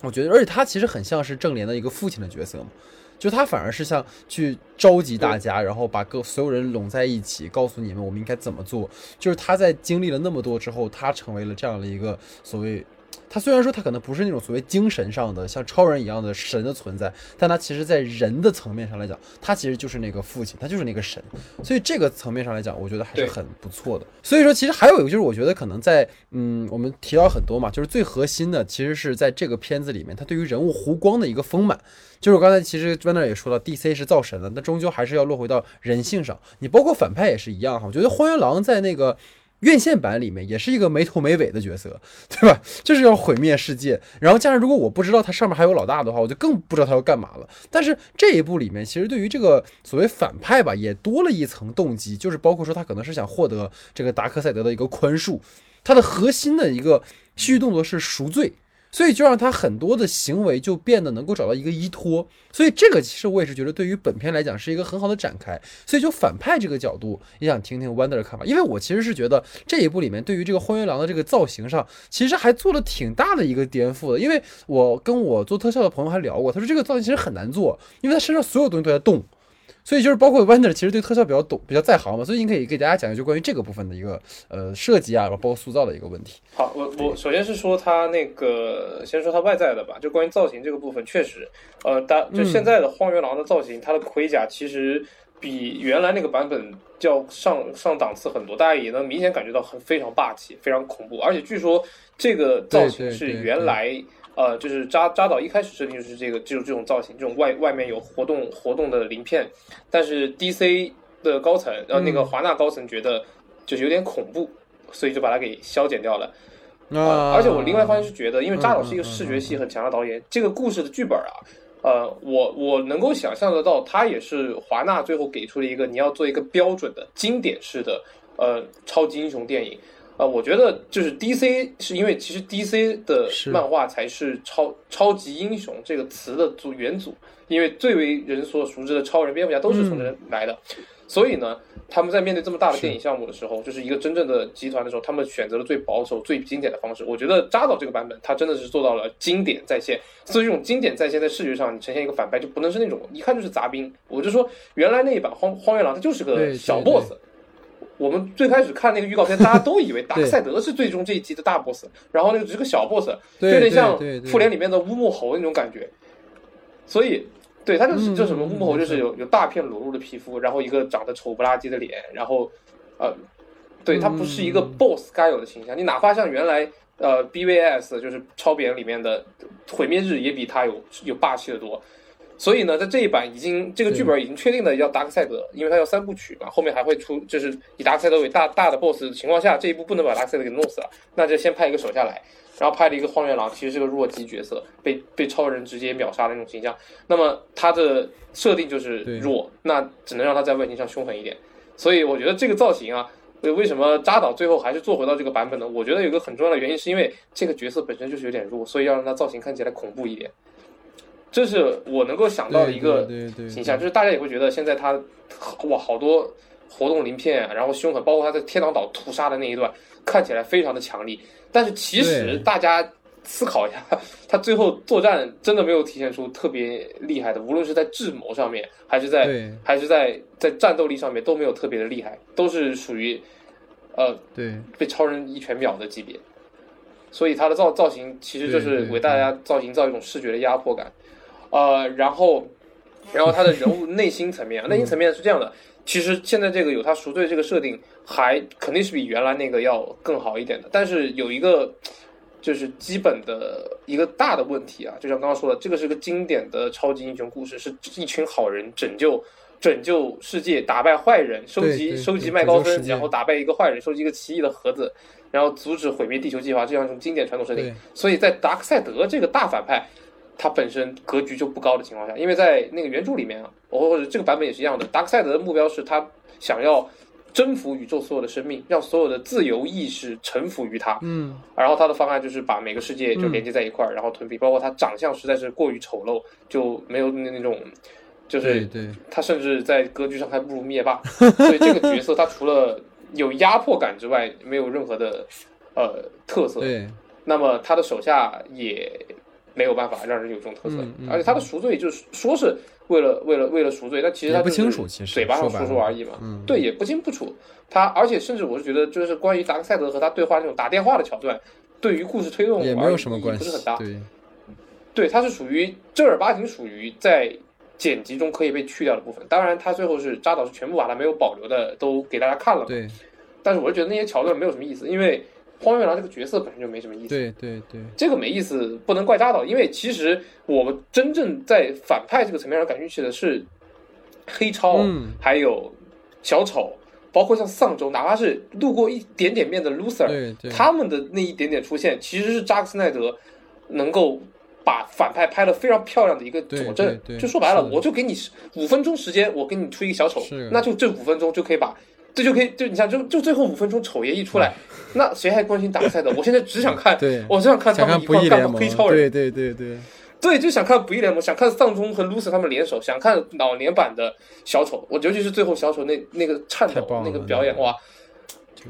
我觉得，而且他其实很像是正联的一个父亲的角色嘛，就他反而是像去召集大家，然后把各所有人拢在一起，告诉你们我们应该怎么做。就是他在经历了那么多之后，他成为了这样的一个所谓。他虽然说他可能不是那种所谓精神上的像超人一样的神的存在，但他其实在人的层面上来讲，他其实就是那个父亲，他就是那个神。所以这个层面上来讲，我觉得还是很不错的。所以说，其实还有一个就是，我觉得可能在嗯，我们提到很多嘛，就是最核心的，其实是在这个片子里面，他对于人物弧光的一个丰满。就是我刚才其实 e n 也说到，DC 是造神的，那终究还是要落回到人性上。你包括反派也是一样哈，我觉得荒原狼在那个。院线版里面也是一个没头没尾的角色，对吧？就是要毁灭世界。然后加上如果我不知道他上面还有老大的话，我就更不知道他要干嘛了。但是这一部里面，其实对于这个所谓反派吧，也多了一层动机，就是包括说他可能是想获得这个达克赛德的一个宽恕，他的核心的一个续动作是赎罪。所以就让他很多的行为就变得能够找到一个依托，所以这个其实我也是觉得对于本片来讲是一个很好的展开。所以就反派这个角度也想听听 Wonder 的看法，因为我其实是觉得这一部里面对于这个荒原狼的这个造型上，其实还做了挺大的一个颠覆的。因为我跟我做特效的朋友还聊过，他说这个造型其实很难做，因为他身上所有东西都在动。所以就是包括 Wonder 其实对特效比较懂，比较在行嘛，所以你可以给大家讲一就关于这个部分的一个呃设计啊，包括塑造的一个问题。好，我我首先是说它那个，先说它外在的吧，就关于造型这个部分，确实，呃，大就现在的荒原狼的造型，它的盔甲其实比原来那个版本要上上档次很多，大家也能明显感觉到很非常霸气，非常恐怖，而且据说这个造型是原来。呃，就是扎扎导一开始设定就是这个，就是这种造型，这种外外面有活动活动的鳞片，但是 DC 的高层，然后那个华纳高层觉得就是有点恐怖，所以就把它给消减掉了。啊，而且我另外一方面是觉得，因为扎导是一个视觉系很强的导演，这个故事的剧本啊，呃，我我能够想象得到，他也是华纳最后给出了一个你要做一个标准的经典式的呃超级英雄电影。啊，我觉得就是 D C 是因为其实 D C 的漫画才是超超级英雄这个词的组元祖，因为最为人所熟知的超人、蝙蝠侠都是从这来的，所以呢，他们在面对这么大的电影项目的时候，就是一个真正的集团的时候，他们选择了最保守、最经典的方式。我觉得扎导这个版本，他真的是做到了经典再现。所以这种经典再现，在视觉上你呈现一个反派，就不能是那种一看就是杂兵。我就说，原来那一版荒荒原狼，他就是个小 boss。我们最开始看那个预告片，大家都以为 达克赛德是最终这一集的大 boss，然后那个只是个小 boss，有点像复联里面的乌木猴那种感觉。所以，对他就是就什么乌木猴，就是有有大片裸露的皮肤，然后一个长得丑不拉几的脸，然后呃，对，他不是一个 BOSS 该有的形象。你哪怕像原来呃 BVS 就是超扁里面的毁灭日，也比他有有霸气的多。所以呢，在这一版已经这个剧本已经确定了要达克赛德，因为它要三部曲嘛，后面还会出，就是以达克赛德为大大的 BOSS 的情况下，这一部不能把达克赛德给弄死了，那就先派一个手下来。然后派了一个荒原狼，其实是个弱鸡角色，被被超人直接秒杀的那种形象。那么他的设定就是弱，那只能让他在外形上凶狠一点。所以我觉得这个造型啊，为什么扎导最后还是做回到这个版本呢？我觉得有个很重要的原因，是因为这个角色本身就是有点弱，所以要让他造型看起来恐怖一点。这是我能够想到的一个形象，就是大家也会觉得现在他哇好多活动鳞片，然后凶狠，包括他在天堂岛屠杀的那一段，看起来非常的强力。但是其实大家思考一下，他最后作战真的没有体现出特别厉害的，无论是在智谋上面，还是在还是在在战斗力上面都没有特别的厉害，都是属于呃对被超人一拳秒的级别。所以他的造造型其实就是为大家造型造一种视觉的压迫感。呃，然后然后他的人物内心层面，内心层面是这样的。其实现在这个有他赎罪这个设定，还肯定是比原来那个要更好一点的。但是有一个就是基本的一个大的问题啊，就像刚刚说的，这个是个经典的超级英雄故事，是一群好人拯救拯救世界，打败坏人，收集收集麦高芬，然后打败一个坏人，收集一个奇异的盒子，然后阻止毁灭地球计划这样一种经典传统设定。所以在达克赛德这个大反派。他本身格局就不高的情况下，因为在那个原著里面啊，或者这个版本也是一样的，达克赛德的目标是他想要征服宇宙所有的生命，让所有的自由意识臣服于他。嗯，然后他的方案就是把每个世界就连接在一块儿，然后吞并。包括他长相实在是过于丑陋，就没有那那种，就是他甚至在格局上还不如灭霸。所以这个角色他除了有压迫感之外，没有任何的呃特色。对，那么他的手下也。没有办法让人有这种特色，而且他的赎罪就是说是为了为了为了赎罪，但其实他不清楚，其实嘴巴上说说而已嘛。对，也不清不楚。他而且甚至我是觉得，就是关于达克赛德和他对话那种打电话的桥段，对于故事推动也没有什么关系，不是很大。对，对，他是属于正儿八经属于在剪辑中可以被去掉的部分。当然，他最后是扎导是全部把它没有保留的都给大家看了。对，但是我是觉得那些桥段没有什么意思，因为。荒原狼这个角色本身就没什么意思，对对对，这个没意思不能怪扎导，因为其实我们真正在反派这个层面上感兴趣的是黑超，还有小丑，包括像丧钟，哪怕是路过一点点面的 loser，他们的那一点点出现，其实是扎克斯奈德能够把反派拍的非常漂亮的一个佐证。就说白了，我就给你五分钟时间，我给你出一个小丑，那就这五分钟就可以把。这就可以，就你想，就就最后五分钟，丑爷一出来，那谁还关心打赛的？我现在只想看，我只想看他们一块干黑超人，对对对对，对，就想看不义联盟，想看丧钟和 Lucy 他们联手，想看老年版的小丑，我尤其是最后小丑那那个颤抖那个表演，哇！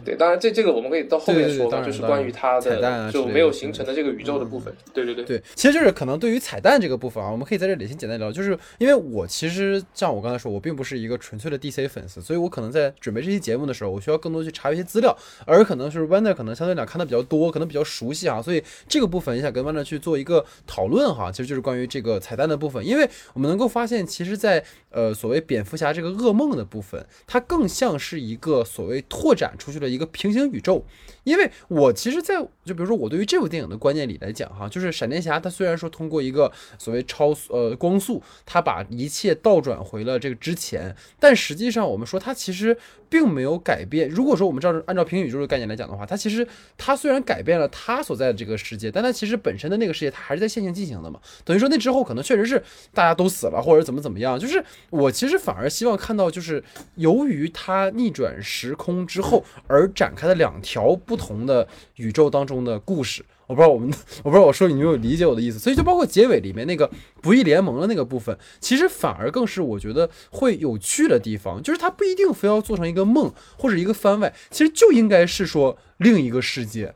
对，当然这这个我们可以到后面说，就是关于它的就没有形成的这个宇宙的部分。对对对。对，其实就是可能对于彩蛋这个部分啊，我们可以在这里先简单聊，就是因为我其实像我刚才说，我并不是一个纯粹的 DC 粉丝，所以我可能在准备这期节目的时候，我需要更多去查一些资料，而可能是 Wonder 可能相对来讲看的比较多，可能比较熟悉啊，所以这个部分也想跟 Wonder 去做一个讨论哈，其实就是关于这个彩蛋的部分，因为我们能够发现，其实，在呃所谓蝙蝠侠这个噩梦的部分，它更像是一个所谓拓展出去一个平行宇。宙，因为我其实，在就比如说我对于这部电影的观念里来讲，哈，就是闪电侠他虽然说通过一个所谓超速呃光速，他把一切倒转回了这个之前，但实际上我们说他其实并没有改变。如果说我们照按照平行宇宙的概念来讲的话，他其实他虽然改变了他所在的这个世界，但他其实本身的那个世界他还是在线性进行的嘛。等于说那之后可能确实是大家都死了或者怎么怎么样。就是我其实反而希望看到，就是由于他逆转时空之后而展开的。两条不不同的宇宙当中的故事，我不知道我们，我不知道我说你有没有理解我的意思。所以就包括结尾里面那个不义联盟的那个部分，其实反而更是我觉得会有趣的地方，就是它不一定非要做成一个梦或者一个番外，其实就应该是说另一个世界，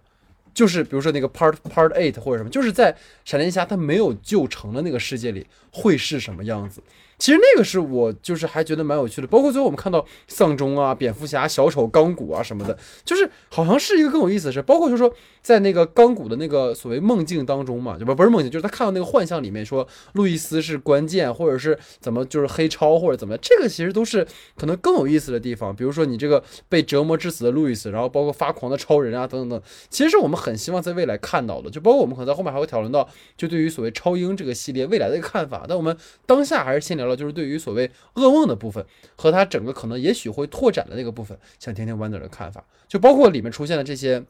就是比如说那个 Part Part Eight 或者什么，就是在闪电侠他没有救成的那个世界里会是什么样子。其实那个是我就是还觉得蛮有趣的，包括最后我们看到丧钟啊、蝙蝠侠、小丑、钢骨啊什么的，就是好像是一个更有意思的事。包括就是说，在那个钢骨的那个所谓梦境当中嘛，就不不是梦境，就是他看到那个幻象里面说路易斯是关键，或者是怎么就是黑超或者怎么，这个其实都是可能更有意思的地方。比如说你这个被折磨致死的路易斯，然后包括发狂的超人啊等等等，其实是我们很希望在未来看到的。就包括我们可能在后面还会讨论到，就对于所谓超英这个系列未来的一个看法。但我们当下还是先聊聊，就是对于所谓噩梦的部分和它整个可能也许会拓展的那个部分，想听听 Wonder 的看法，就包括里面出现的这些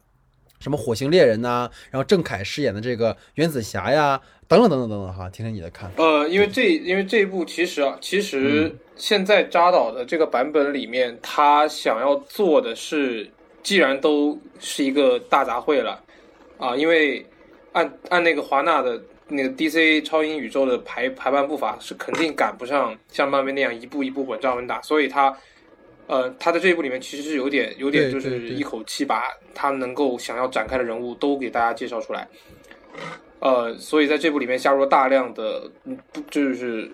什么火星猎人呐、然后郑恺饰演的这个原子侠呀，等等等等等等哈，听听你的看法。呃，因为这因为这一部其实啊，其实现在扎导的这个版本里面，他想要做的是，既然都是一个大杂烩了啊，因为按按那个华纳的那个 DC 超英宇宙的排排版步伐是肯定赶不上像漫威那样一步一步稳扎稳打，所以他。呃，他在这一部里面其实是有点有点就是一口气把他能够想要展开的人物都给大家介绍出来，呃，所以在这部里面加入了大量的，嗯不就是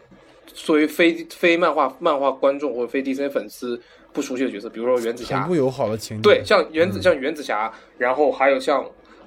作为非非漫画漫画观众或者非 DC 粉丝不熟悉的角色，比如说原子侠很不，友好的情。对，像原子、嗯像原子侠，然后还有像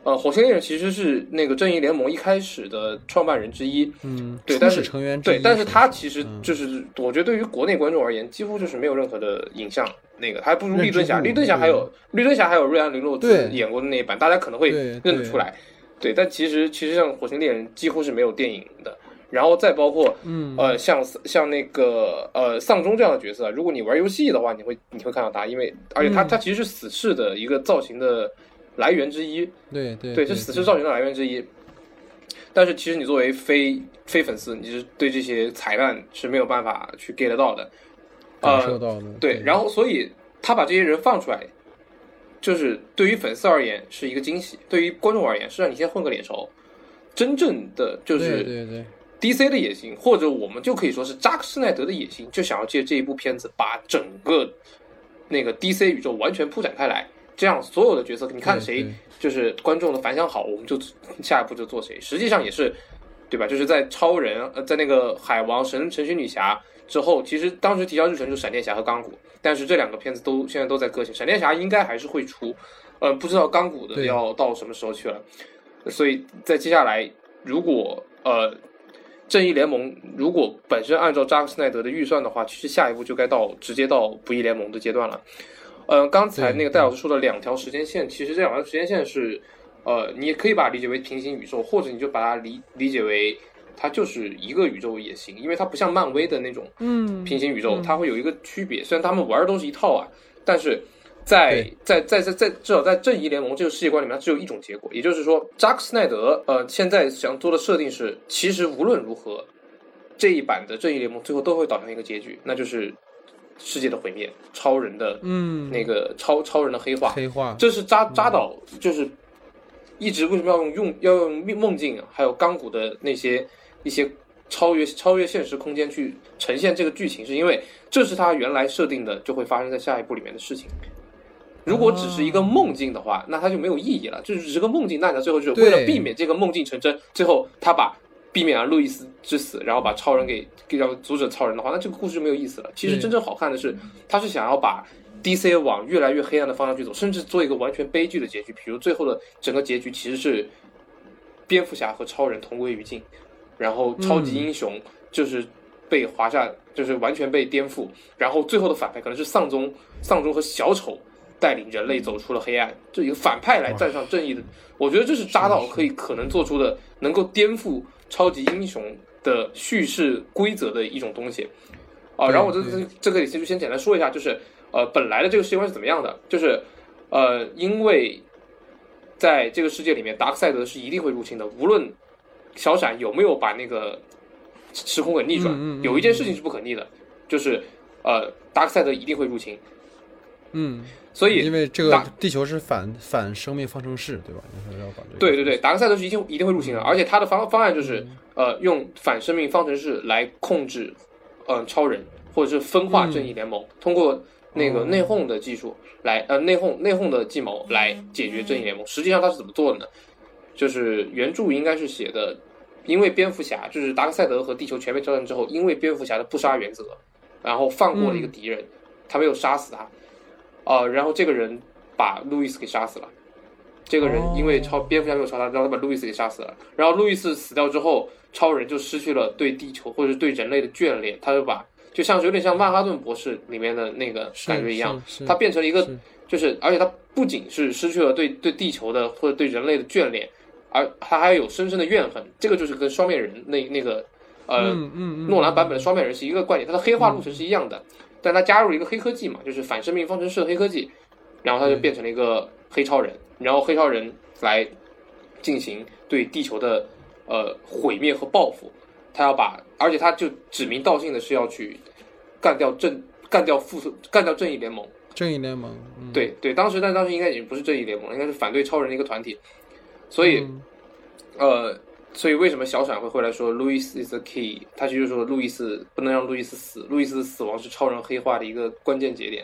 呃火星猎人，其实是那个正义联盟一开始的创办人之一，嗯，对但是成员对，但是他其实嗯就是，我觉得对于国内观众而言，几乎就是没有任何的影像。那个，他还不如绿灯侠，绿灯侠还有绿灯侠还有瑞安·林洛对兹演过的那一版，大家可能会认得出来。对，但其实其实像火星猎人几乎是没有电影的，然后再包括嗯呃像像那个呃丧钟这样的角色，如果你玩游戏的话，你会你会看到他，因为而且他嗯他其实是死侍的一个造型的来源之一。对对对，是死侍造型的来源之一。但是其实你作为非非粉丝，你是对这些彩蛋是没有办法去 get 到的。呃，感受到的。对，然后所以他把这些人放出来，就是对于粉丝而言是一个惊喜，对于观众而言是让你先混个脸熟。真正的就是对对 DC 的野心，或者我们就可以说是扎克施奈德的野心，就想要借这一部片子把整个那个 DC 宇宙完全铺展开来，这样所有的角色，你看谁就是观众的反响好，我们就 下一步就做谁。实际上也是，对吧？就是在超人呃，在那个海王神神奇女侠之后，其实当时提交日程就闪电侠和钢骨，但是这两个片子都现在都在搁浅，闪电侠应该还是会出，呃，不知道钢骨的要到什么时候去了。所以在接下来，如果呃。正义联盟如果本身按照扎克施奈德的预算的话，其实下一步就该到直接到不义联盟的阶段了。呃，刚才那个戴老师说的两条时间线，其实这两条时间线是，呃，你也可以把它理解为平行宇宙，或者你就把它理理解为它就是一个宇宙也行，因为它不像漫威的那种嗯平行宇宙，它会有一个区别。虽然他们玩的都是一套啊，但是在在在在在至少在正义联盟这个世界观里面，它只有一种结果，也就是说，扎克斯奈德呃现在想做的设定是，其实无论如何，这一版的正义联盟最后都会导向一个结局，那就是世界的毁灭，超人的嗯那个超超人的黑化，黑化这是扎扎导就是一直为什么要用用要用梦境啊，还有钢骨的那些一些超越超越现实空间去呈现这个剧情，是因为这是他原来设定的就会发生在下一部里面的事情。如果只是一个梦境的话，那它就没有意义了。就是只是个梦境，那他最后就是为了避免这个梦境成真，最后他把避免了路易斯之死，然后把超人给给要阻止超人的话，那这个故事就没有意思了。其实真正好看的是，他是想要把 DC 往越来越黑暗的方向去走，甚至做一个完全悲剧的结局。比如最后的整个结局其实是蝙蝠侠和超人同归于尽，然后超级英雄就是被华夏就是完全被颠覆，然后最后的反派可能是丧钟、丧钟和小丑带领人类走出了黑暗，就一个反派来站上正义的。我觉得这是扎导可以可能做出的，能够颠覆超级英雄的叙事规则的一种东西。啊，对然后我这这这个里就先简单说一下，就是呃，本来的这个世界观是怎么样的？就是呃，因为在这个世界里面，达克赛德是一定会入侵的，无论小闪有没有把那个时空给逆转，嗯嗯嗯有一件事情是不可逆的，就是呃，达克赛德一定会入侵。嗯，所以因为这个达地球是反反生命方程式，对吧？就是要把这个对对对，达克赛德是一定一定会入侵的，而且他的方方案就是嗯呃，用反生命方程式来控制呃超人，或者是分化正义联盟，通过那个内讧的技术来呃内讧内讧的计谋来解决正义联盟。实际上他是怎么做的呢？就是原著应该是写的因为蝙蝠侠就是达克赛德和地球全面交战之后，因为蝙蝠侠的不杀原则，然后放过了一个敌人，他没有杀死他，呃，然后这个人把路易斯给杀死了。这个人因为超蝙蝠侠没有超他，然后他把路易斯给杀死了。然后路易斯死掉之后，超人就失去了对地球或者对人类的眷恋，他就把就像是有点像曼哈顿博士里面的那个感觉一样，他变成了一个就是，而且他不仅是失去了对对地球的或者对人类的眷恋，而他还有深深的怨恨。这个就是跟双面人那那个呃、嗯嗯嗯，诺兰版本的双面人是一个观点，他的黑化路程是一样的，但他加入了一个黑科技嘛，就是反生命方程式的黑科技，然后他就变成了一个黑超人，然后黑超人来进行对地球的呃毁灭和报复，他要把，而且他就指名道姓的是要去干掉正干掉复仇干掉正义联盟。正义联盟，嗯、对对，当时但当时应该已经不是正义联盟，应该是反对超人的一个团体，所以、嗯呃，所以为什么小闪会回来说路易斯 is the key？他就是说路易斯不能让路易斯死，路易斯的死亡是超人黑化的一个关键节点。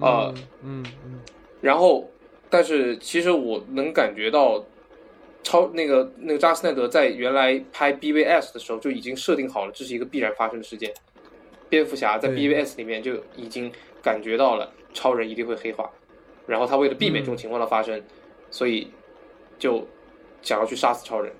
呃，嗯嗯然后，但是其实我能感觉到超那个那个扎克斯奈德在原来拍 BVS 的时候就已经设定好了，这是一个必然发生的事件。蝙蝠侠在 BVS 里面就已经感觉到了超人一定会黑化，然后他为了避免这种情况的发生，所以就想要去杀死超人。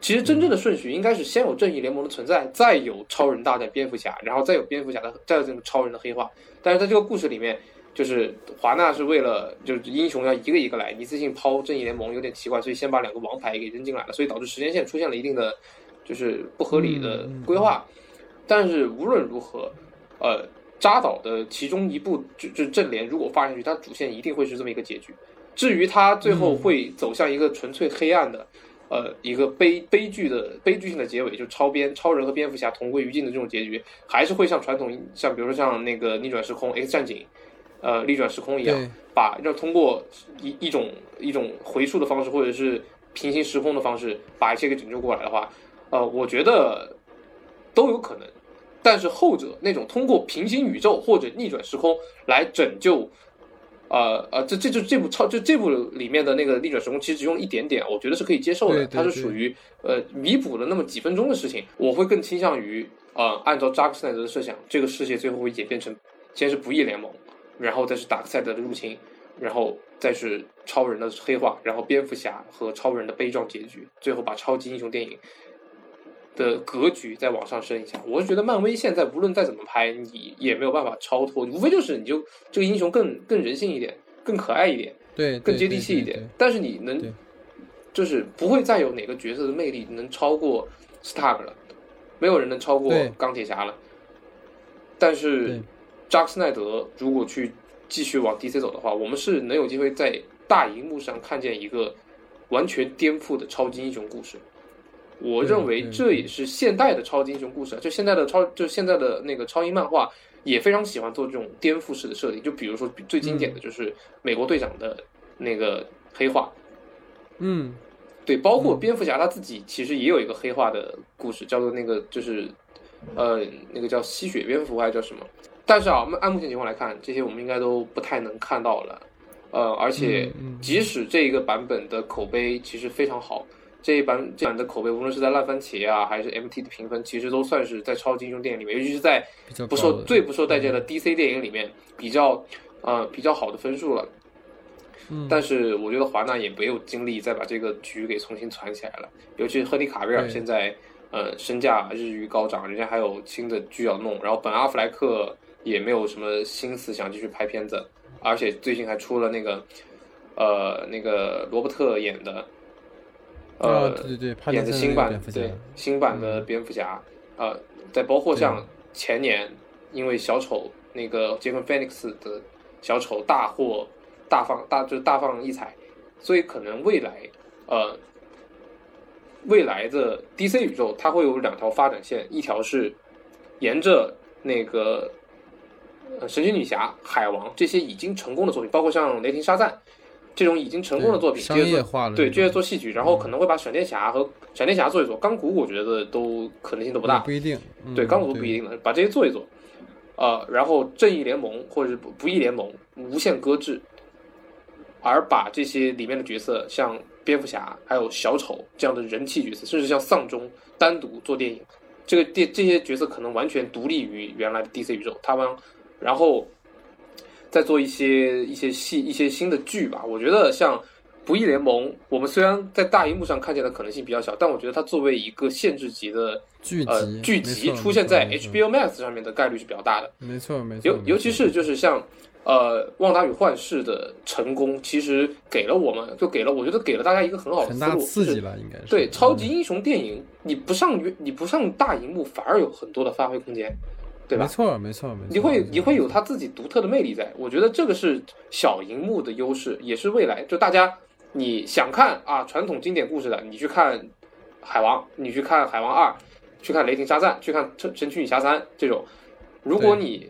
其实真正的顺序应该是先有正义联盟的存在，再有超人大战蝙蝠侠，然后再有蝙蝠侠的，再有这种超人的黑化。但是在这个故事里面，就是华纳是为了就是英雄要一个一个来，一次性抛正义联盟有点奇怪，所以先把两个王牌给扔进来了，所以导致时间线出现了一定的就是不合理的规划。但是无论如何，呃，扎导的其中一部就就正联如果发下去，它主线一定会是这么一个结局。至于它最后会走向一个纯粹黑暗的，呃，一个悲悲剧的悲剧性的结尾，就超编超人和蝙蝠侠同归于尽的这种结局，还是会像传统像比如说像那个逆转时空 X 战警，呃，逆转时空一样，把要通过一一种一种回溯的方式，或者是平行时空的方式，把一切给拯救过来的话，呃，我觉得都有可能。但是后者那种通过平行宇宙或者逆转时空来拯救，呃呃，这这就这部超就这部里面的那个逆转时空，其实只用一点点，我觉得是可以接受的。对对它是属于呃弥补了那么几分钟的事情，我会更倾向于呃按照扎克斯奈德的设想，这个世界最后会演变成先是不义联盟，然后再是达克赛德的入侵，然后再是超人的黑化，然后蝙蝠侠和超人的悲壮结局，最后把超级英雄电影的格局再往上升一下。我是觉得漫威现在无论再怎么拍，你也没有办法超脱，无非就是你就这个英雄更更人性一点，更可爱一点，对，更接地气一。点。但是你能就是不会再有哪个角色的魅力能超过 Stark 了，没有人能超过钢铁侠了。但是对扎克斯奈德如果去继续往 DC 走的话，我们是能有机会在大荧幕上看见一个完全颠覆的超级英雄故事。我认为这也是现代的超级英雄故事，就现在的超，就现在的那个超英漫画也非常喜欢做这种颠覆式的设定。就比如说最经典的就是美国队长的那个黑化，嗯，对，包括蝙蝠侠他自己其实也有一个黑化的故事，叫做那个就是，呃，那个叫吸血蝙蝠还是叫什么？但是啊，按目前情况来看，这些我们应该都不太能看到了。呃，而且即使这一个版本的口碑其实非常好，这一版这版的口碑无论是在烂番茄啊，还是 MT 的评分，其实都算是在超级英雄电影里面，尤其是在不受最不受待见的 DC 电影里面比较呃比较好的分数了。嗯但是我觉得华纳也没有精力再把这个局给重新攒起来了，尤其是赫利卡维尔现在呃身价日益高涨，人家还有新的剧要弄，然后本阿弗莱克也没有什么心思想继续拍片子，而且最近还出了那个呃那个罗伯特演的呃、啊对对对演的新版对新版的蝙蝠侠，呃，再包括像前年因为小丑那个杰昆菲尼克斯的小丑大获大放大就是大放异彩，所以可能未来呃未来的 DC 宇宙它会有两条发展线，一条是沿着那个呃神奇女侠、海王这些已经成功的作品，包括像雷霆沙赞这种已经成功的作品，商业化了对，这种接着做戏剧，然后可能会把闪电侠和闪电侠做一做，钢骨我觉得都可能性都不大，不一定，嗯对，钢骨不一定的，把这些做一做，呃，然后正义联盟或者是不不义联盟无限搁置，而把这些里面的角色，像蝙蝠侠还有小丑这样的人气角色，甚至像丧钟单独做电影，这个电这些角色可能完全独立于原来的 DC 宇宙，他们然后再做一些一些戏一些新的剧吧。我觉得像不义联盟，我们虽然在大荧幕上看见的可能性比较小，但我觉得它作为一个限制级的剧呃集剧集出现在 HBO Max 上面的概率是比较大的。没错没错，尤尤其是就是像呃《旺达与幻视》的成功，其实给了我们就给了我觉得给了大家一个很好的思路，刺激了，应该是对超级嗯英雄电影，你不上你不上大荧幕，反而有很多的发挥空间，对吧？没？错没错没错，你会你会有它自己独特的魅力在，我觉得这个是小荧幕的优势，也是未来就大家你想看啊传统经典故事的，你去看海王，你去看海王二，去看雷霆沙赞，去看神神奇女侠三这种，如果你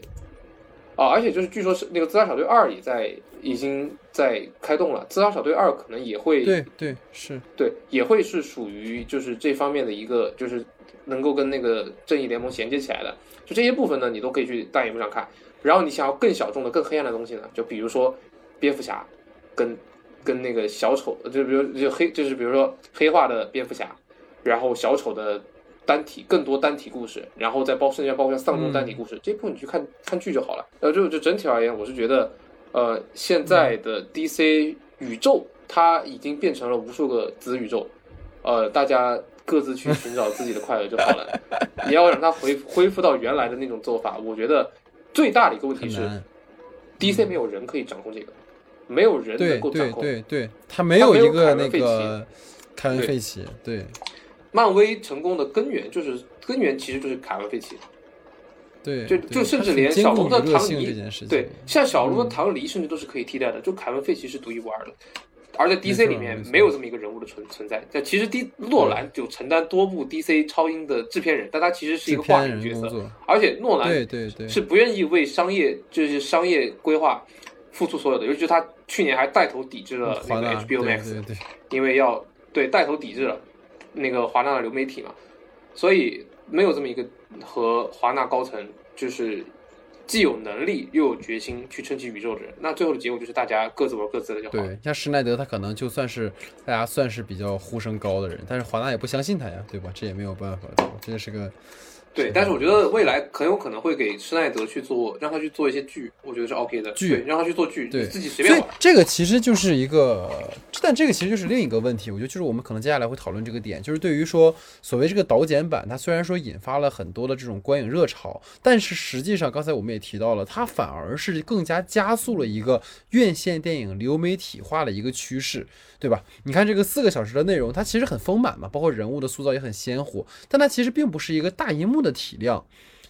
啊，而且就是据说是那个自杀小队二也在已经在开动了，自杀小队二可能也会对对是对，也会是属于就是这方面的一个，就是能够跟那个正义联盟衔接起来的。就这些部分呢，你都可以去大荧幕上看。然后你想要更小众的、更黑暗的东西呢，就比如说蝙蝠侠跟跟那个小丑，就比如就黑，就是比如说黑化的蝙蝠侠，然后小丑的单体更多单体故事，然后再包甚至包括像丧钟单体故事，这部分你去看看剧就好了。呃，就就整体而言，我是觉得，呃，现在的 DC 宇宙它已经变成了无数个子宇宙，呃，大家各自去寻找自己的快乐就好了。你要让它恢恢复到原来的那种做法，我觉得最大的一个问题是。DC 没有人可以掌控这个，没有人能够掌控。对对，他没有他没有一个那个凯文对费奇，对漫威成功的根源就是根源，其实就是凯文费奇。对，就就甚至连小龙的唐尼对，像小龙的嗯。唐尼甚至都是可以替代的，就凯文费奇是独一无二的。而在 DC 里面没有这么一个人物的存存在。但其实 D 诺兰就承担多部 DC 超英的制片人，但他其实是一个话片语角色，而且诺兰对对对，是不愿意为商业就是商业规划付出所有的，尤其是他去年还带头抵制了那个 HBO Max，因为要对带头抵制了那个华纳的流媒体嘛，所以没有这么一个和华纳高层就是既有能力又有决心去撑起宇宙的人。那最后的结果就是大家各自玩各自的就好。对，像施耐德，他可能就算是大家算是比较呼声高的人，但是华纳也不相信他呀，对吧？这也没有办法，这是个对，但是我觉得未来很有可能会给施耐德去做，让他去做一些剧，我觉得是 OK 的。剧对，让他去做剧，对自己随便玩。这个其实就是一个，但这个其实就是另一个问题。我觉得就是我们可能接下来会讨论这个点，就是对于说所谓这个导剪版，它虽然说引发了很多的这种观影热潮，但是实际上刚才我们也提到了，它反而是更加加速了一个院线电影流媒体化的一个趋势，对吧？你看这个四个小时的内容，它其实很丰满嘛，包括人物的塑造也很鲜活，但它其实并不是一个大银幕的体量。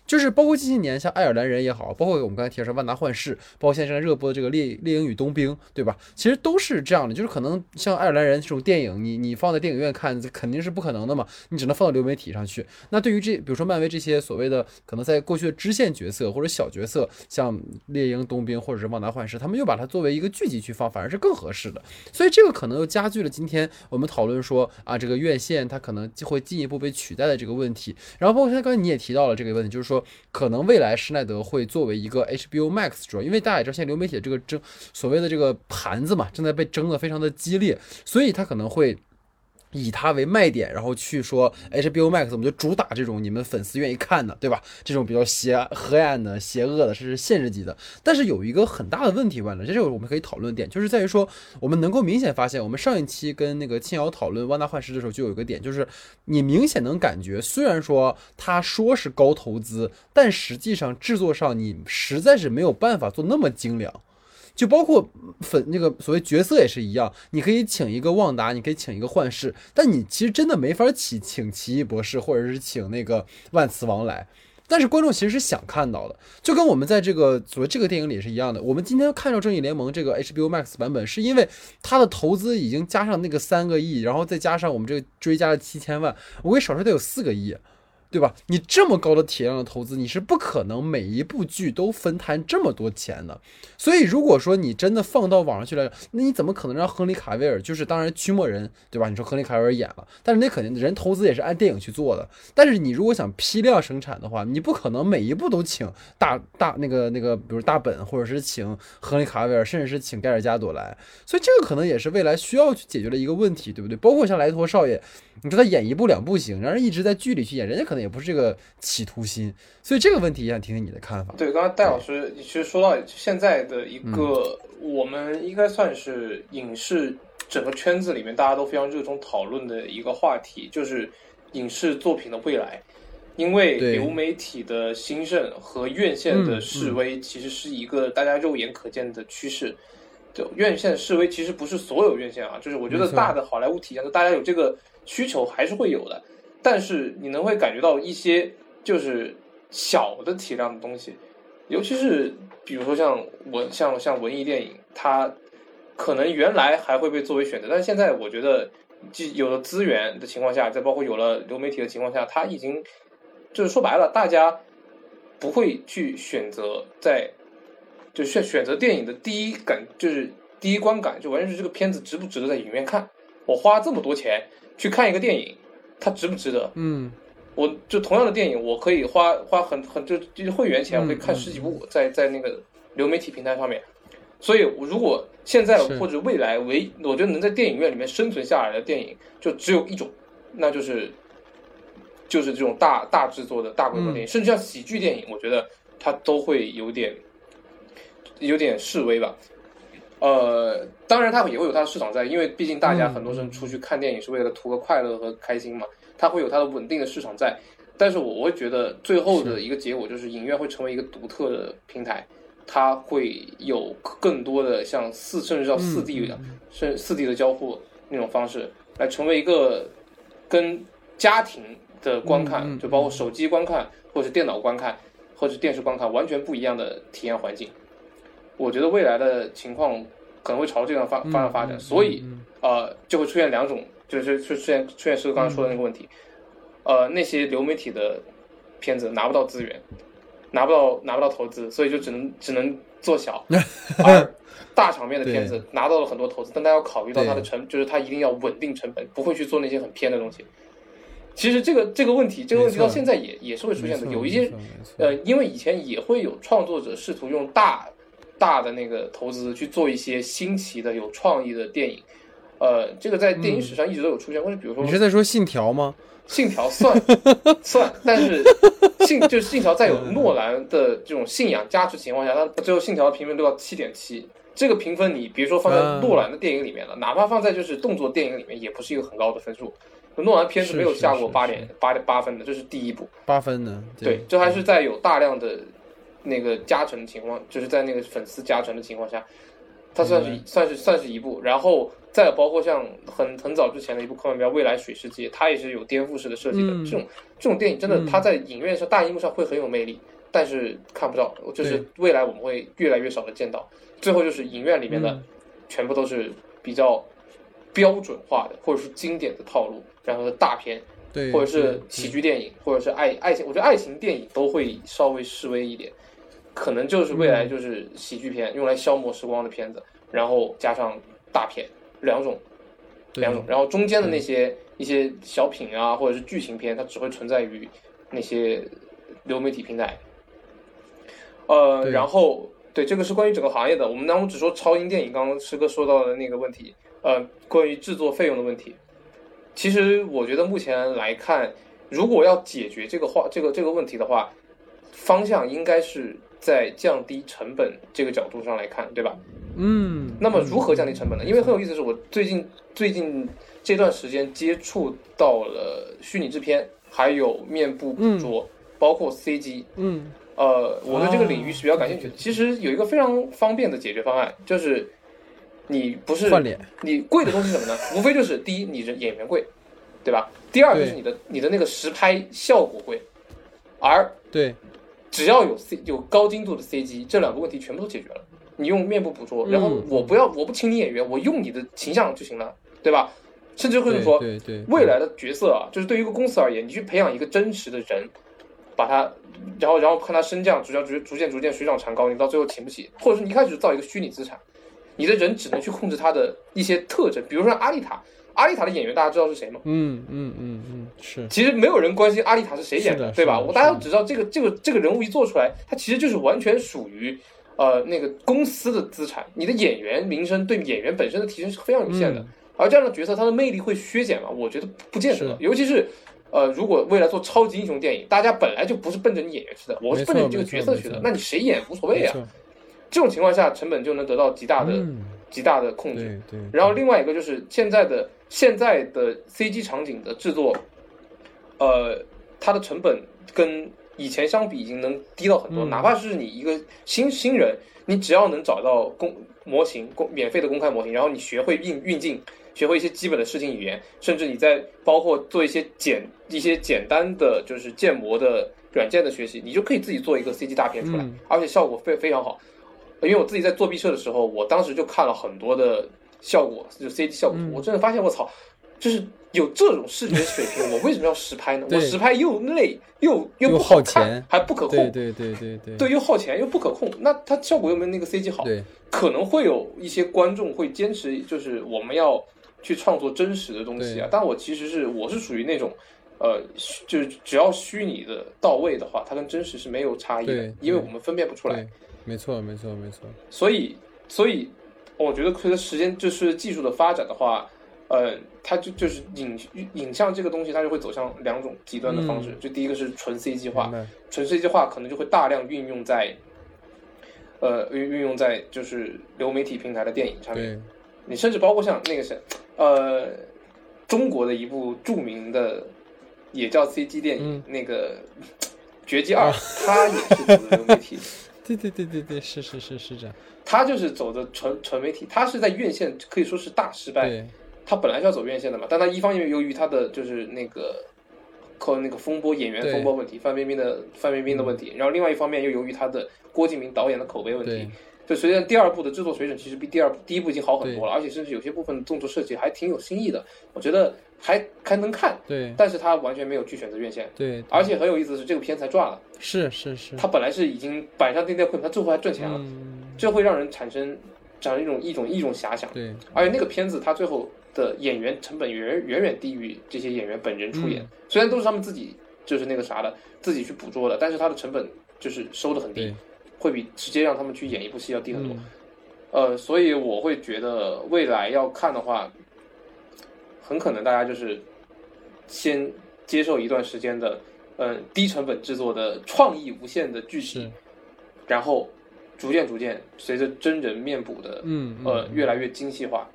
就是包括近些年像爱尔兰人也好，包括我们刚才提到说万达幻视，包括现在热播的这个猎猎鹰与冬兵，对吧？其实都是这样的，就是可能像爱尔兰人这种电影，你你放在电影院看，肯定是不可能的嘛，你只能放到流媒体上去。那对于这，比如说漫威这些所谓的可能在过去的支线角色或者小角色，像猎鹰、冬兵或者是万达幻视，他们又把它作为一个剧集去放，反而是更合适的。所以这个可能又加剧了今天我们讨论说啊，这个院线它可能就会进一步被取代的这个问题。然后包括现在刚才你也提到了这个问题，就是说说可能未来施耐德会作为一个 HBO Max 主要，因为大家也知道现在流媒体的这个争所谓的这个盘子嘛，正在被争得非常的激烈，所以他可能会。以它为卖点，然后去说 HBO Max，我们就主打这种你们粉丝愿意看的，对吧？这种比较邪黑暗的、邪恶的，甚至限制级的。但是有一个很大的问题，完了，这是我们可以讨论点，就是在于说，我们能够明显发现，我们上一期跟那个庆瑶讨论《万达幻视》的时候，就有一个点，就是你明显能感觉，虽然说他说是高投资，但实际上制作上你实在是没有办法做那么精良。就包括粉那个所谓角色也是一样，你可以请一个旺达，你可以请一个幻视，但你其实真的没法请请奇异博士或者是请那个万磁王来。但是观众其实是想看到的，就跟我们在这个所谓这个电影里是一样的。我们今天看到《正义联盟》这个 HBO Max 版本，是因为它的投资已经加上那个三个亿，然后再加上我们这个追加了七千万，我给少说得有四个亿。对吧？你这么高的体量的投资，你是不可能每一部剧都分摊这么多钱的。所以，如果说你真的放到网上去了，那你怎么可能让亨利卡维尔就是当然驱魔人，对吧？你说亨利卡维尔演了，但是那肯定人投资也是按电影去做的。但是你如果想批量生产的话，你不可能每一部都请大大那个那个，比如大本，或者是请亨利卡维尔，甚至是请盖尔加朵来。所以这个可能也是未来需要去解决的一个问题，对不对？包括像莱托少爷，你说他演一部两部行，让人一直在剧里去演，人家可能也不是这个企图心。所以这个问题也想听听你的看法。对，刚刚戴老师其实说到现在的一个，我们应该算是影视整个圈子里面大家都非常热衷讨论的一个话题，就是影视作品的未来。因为流媒体的兴盛和院线的示威，其实是一个大家肉眼可见的趋势。就院线示威，其实不是所有院线啊，就是我觉得大的好莱坞体现的，大家有这个需求还是会有的。但是你能会感觉到一些就是小的体量的东西，尤其是比如说像文像像文艺电影，它可能原来还会被作为选择，但是现在我觉得，既有了资源的情况下，再包括有了流媒体的情况下，它已经就是说白了，大家不会去选择在就选选择电影的第一感就是第一观感，就完全是这个片子值不值得在影院看。我花这么多钱去看一个电影，它值不值得？嗯，我就同样的电影，我可以花花很很就就是会员钱，嗯我可以看十几部，在在那个流媒体平台上面。所以，我如果现在或者未来唯，我觉得能在电影院里面生存下来的电影，就只有一种，那就是就是这种大大制作的大规模电影，甚至像喜剧电影，我觉得它都会有点有点示威吧。呃，当然它也会有它的市场在，因为毕竟大家嗯很多人出去看电影是为了图个快乐和开心嘛，它会有它的稳定的市场在。但是我我会觉得最后的一个结果就是影院会成为一个独特的平台，它会有更多的像四甚至叫四 D 的，甚四 D 的交互那种方式，来成为一个跟家庭的观看，就包括手机观看或者是电脑观看或者是电视观看完全不一样的体验环境。我觉得未来的情况可能会朝这样方方向发展，嗯所以嗯呃就会出现两种，就是就出现出现师哥刚才说的那个问题，呃那些流媒体的片子拿不到资源，拿不到拿不到投资，所以就只能只能做小，而大场面的片子拿到了很多投资，但他要考虑到它的成，就是他一定要稳定成本，不会去做那些很偏的东西。其实这个这个问题，这个问题到现在也也是会出现的，有一些呃，因为以前也会有创作者试图用大大的那个投资去做一些新奇的、有创意的电影。呃，这个在电影史上一直都有出现，或者比如说你是在说信条吗？信条算算，但是信就是信条在有诺兰的这种信仰加持情况下，它最后信条的评分都要七点七。这个评分你别说放在嗯诺兰的电影里面了，哪怕放在就是动作电影里面，也不是一个很高的分数。诺兰片子是没有下过是八点八点八分的，这是第一部。八分呢？对，这还是在有大量的那个加成的情况，就是在那个粉丝加成的情况下，它算是算是算是一部，然后再包括像很很早之前的一部科幻片《未来水世界》，它也是有颠覆式的设计的。嗯这种这种电影真的，嗯它在影院上大荧幕上会很有魅力，但是看不到，就是未来我们会越来越少的见到。最后就是影院里面的嗯全部都是比较标准化的，或者是经典的套路，然后是大片。对，或者是喜剧电影，或者是爱爱情，我觉得爱情电影都会稍微示威一点，可能就是未嗯来就是喜剧片，用来消磨时光的片子，然后加上大片两种两种，然后中间的那些一些小品啊，或者是剧情片，它只会存在于那些流媒体平台。呃，然后对这个是关于整个行业的，我们当中只说超英电影，刚刚师哥说到的那个问题，呃，关于制作费用的问题。其实我觉得目前来看，如果要解决这个话这个这个问题的话，方向应该是在降低成本这个角度上来看，对吧？嗯，那么如何降低成本呢？因为很有意思的是，我最近最近这段时间接触到了虚拟制片，还有面部捕捉，包括 CG。嗯呃，我对这个领域是比较感兴趣的。哦其实有一个非常方便的解决方案，就是你不是换脸，你贵的东西是什么呢？无非就是第一，你的演员贵，对吧？第二就是你的你的那个实拍效果贵，而对只要有 C 有高精度的 CG，这两个问题全部都解决了。你用面部捕捉，然后嗯我不要我不请你演员，我用你的形象就行了，对吧？甚至会说，对对，未来的角色啊，就是对于一个公司而言，你去培养一个真实的人，把他，然后然后看他升降，逐渐逐逐渐逐渐水涨船高，你到最后请不起，或者是你一开始造一个虚拟资产，你的人只能去控制他的一些特征，比如说阿丽塔，阿丽塔的演员大家知道是谁吗？嗯嗯嗯嗯，是其实没有人关心阿丽塔是谁演是的对吧？我大家都只知道这个这个这个人物一做出来，他其实就是完全属于呃那个公司的资产，你的演员名声对演员本身的提升是非常有限的。嗯而这样的角色，他的魅力会削减吗？我觉得不见得，尤其是。呃，如果未来做超级英雄电影，大家本来就不是奔着你演员去的，我是奔着你这个角色去的，那你谁演无所谓啊。这种情况下，成本就能得到极大的、嗯，极大的控制。然后另外一个就是现在的现在的 CG 场景的制作，呃，它的成本跟以前相比已经能低到很多。嗯哪怕是你一个新新人，你只要能找到公模型公免费的公开模型，然后你学会运运镜，学会一些基本的视听语言，甚至你在包括做一些简一些简单的就是建模的软件的学习，你就可以自己做一个 CG 大片出来，嗯而且效果非非常好。因为我自己在做毕设的时候，我当时就看了很多的效果，就 CG 效果。图，嗯。我真的发现我操，就是有这种视觉水平，我为什么要实拍呢？我实拍又累又又不好看钱，还不可控，对对对对对。对，又耗钱又不可控，那它效果又没有那个 CG 好，对。可能会有一些观众会坚持，就是我们要去创作真实的东西啊。但我其实是我是属于那种，呃，就是只要虚拟的到位的话，它跟真实是没有差异的因为我们分辨不出来。没错没错没错，所以，所以我觉得随着时间就是技术的发展的话，呃，它就就是影影像这个东西，它就会走向两种极端的方式。嗯就第一个是纯 CG 化明，白，纯 CG 化可能就会大量运用在，呃，运运用在就是流媒体平台的电影上面。你甚至包括像那个谁，呃，中国的一部著名的也叫 CG 电影，嗯那个《绝技二》，它也是走的流媒体。对对对对对，是是是是这样，他就是走的纯纯媒体，他是在院线可以说是大失败。对。他本来是要走院线的嘛，但他一方面由于他的就是那个靠那个风波演员风波问题，范冰冰的范冰冰的问题，然后另外一方面又由于他的郭敬明导演的口碑问题对，就随着第二部的制作水准其实比第二部第一部已经好很多了，而且甚至有些部分的动作设计还挺有新意的，我觉得还还能看，对。但是他完全没有去选择院线。对，而且很有意思的是，这个片才赚了。是是是，他本来是已经板上钉钉困，他最后还赚钱了，嗯，这会让人产生这样一种一种一种遐想。对。而且那个片子它最后的演员成本远远远低于这些演员本人出演，嗯。虽然都是他们自己就是那个啥的自己去捕捉的，但是它的成本就是收的很低。对，会比直接让他们去演一部戏要低很多。嗯。呃，所以我会觉得未来要看的话，很可能大家就是先接受一段时间的嗯、低成本制作的创意无限的剧情，然后逐渐逐渐随着真人面部的嗯嗯呃嗯。越来越精细化，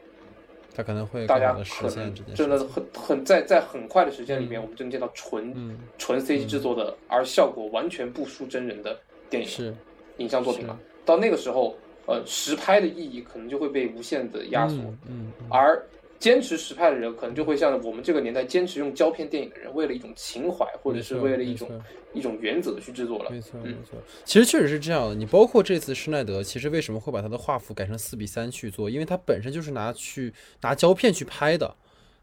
他可能会大家可能真的，很很在在很快的时间里面，嗯。我们就能见到纯嗯。纯 CG 制作的，而效果完全不输真人的电影。是影像作品是了。到那个时候，呃，实拍的意义可能就会被无限的压缩，嗯而坚持实拍的人，可能就会像我们这个年代坚持用胶片电影的人，为了一种情怀或者是为了一种一种原则去制作了。没错，没嗯错。其实确实是这样的。你包括这次施耐德，其实为什么会把他的画幅改成四比三去做？因为他本身就是拿去拿胶片去拍的。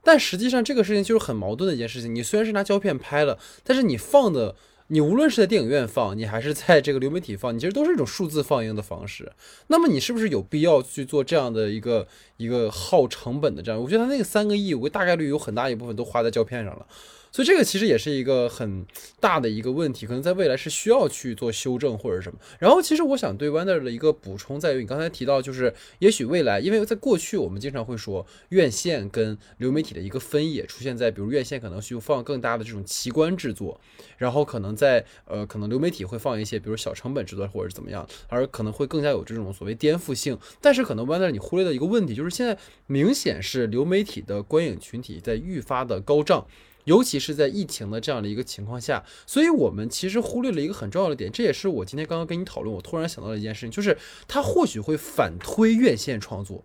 但实际上这个事情就是很矛盾的一件事情。你虽然是拿胶片拍了，但是你放的，你无论是在电影院放，你还是在这个流媒体放，你其实都是一种数字放映的方式。那么你是不是有必要去做这样的一个一个耗成本的这样？我觉得他那个三个亿，我大概率有很大一部分都花在胶片上了。所以这个其实也是一个很大的一个问题，可能在未来是需要去做修正或者什么。然后其实我想对 Wander 的一个补充在于，你刚才提到就是，也许未来，因为在过去我们经常会说院线跟流媒体的一个分野出现在，比如院线可能需要放更大的这种奇观制作，然后可能在呃可能流媒体会放一些比如小成本制作或者是怎么样，而可能会更加有这种所谓颠覆性。但是可能 Wander 你忽略的一个问题，就是现在明显是流媒体的观影群体在愈发的高涨。尤其是在疫情的这样的一个情况下，所以我们其实忽略了一个很重要的点，这也是我今天刚刚跟你讨论，我突然想到的一件事情，就是它或许会反推院线创作。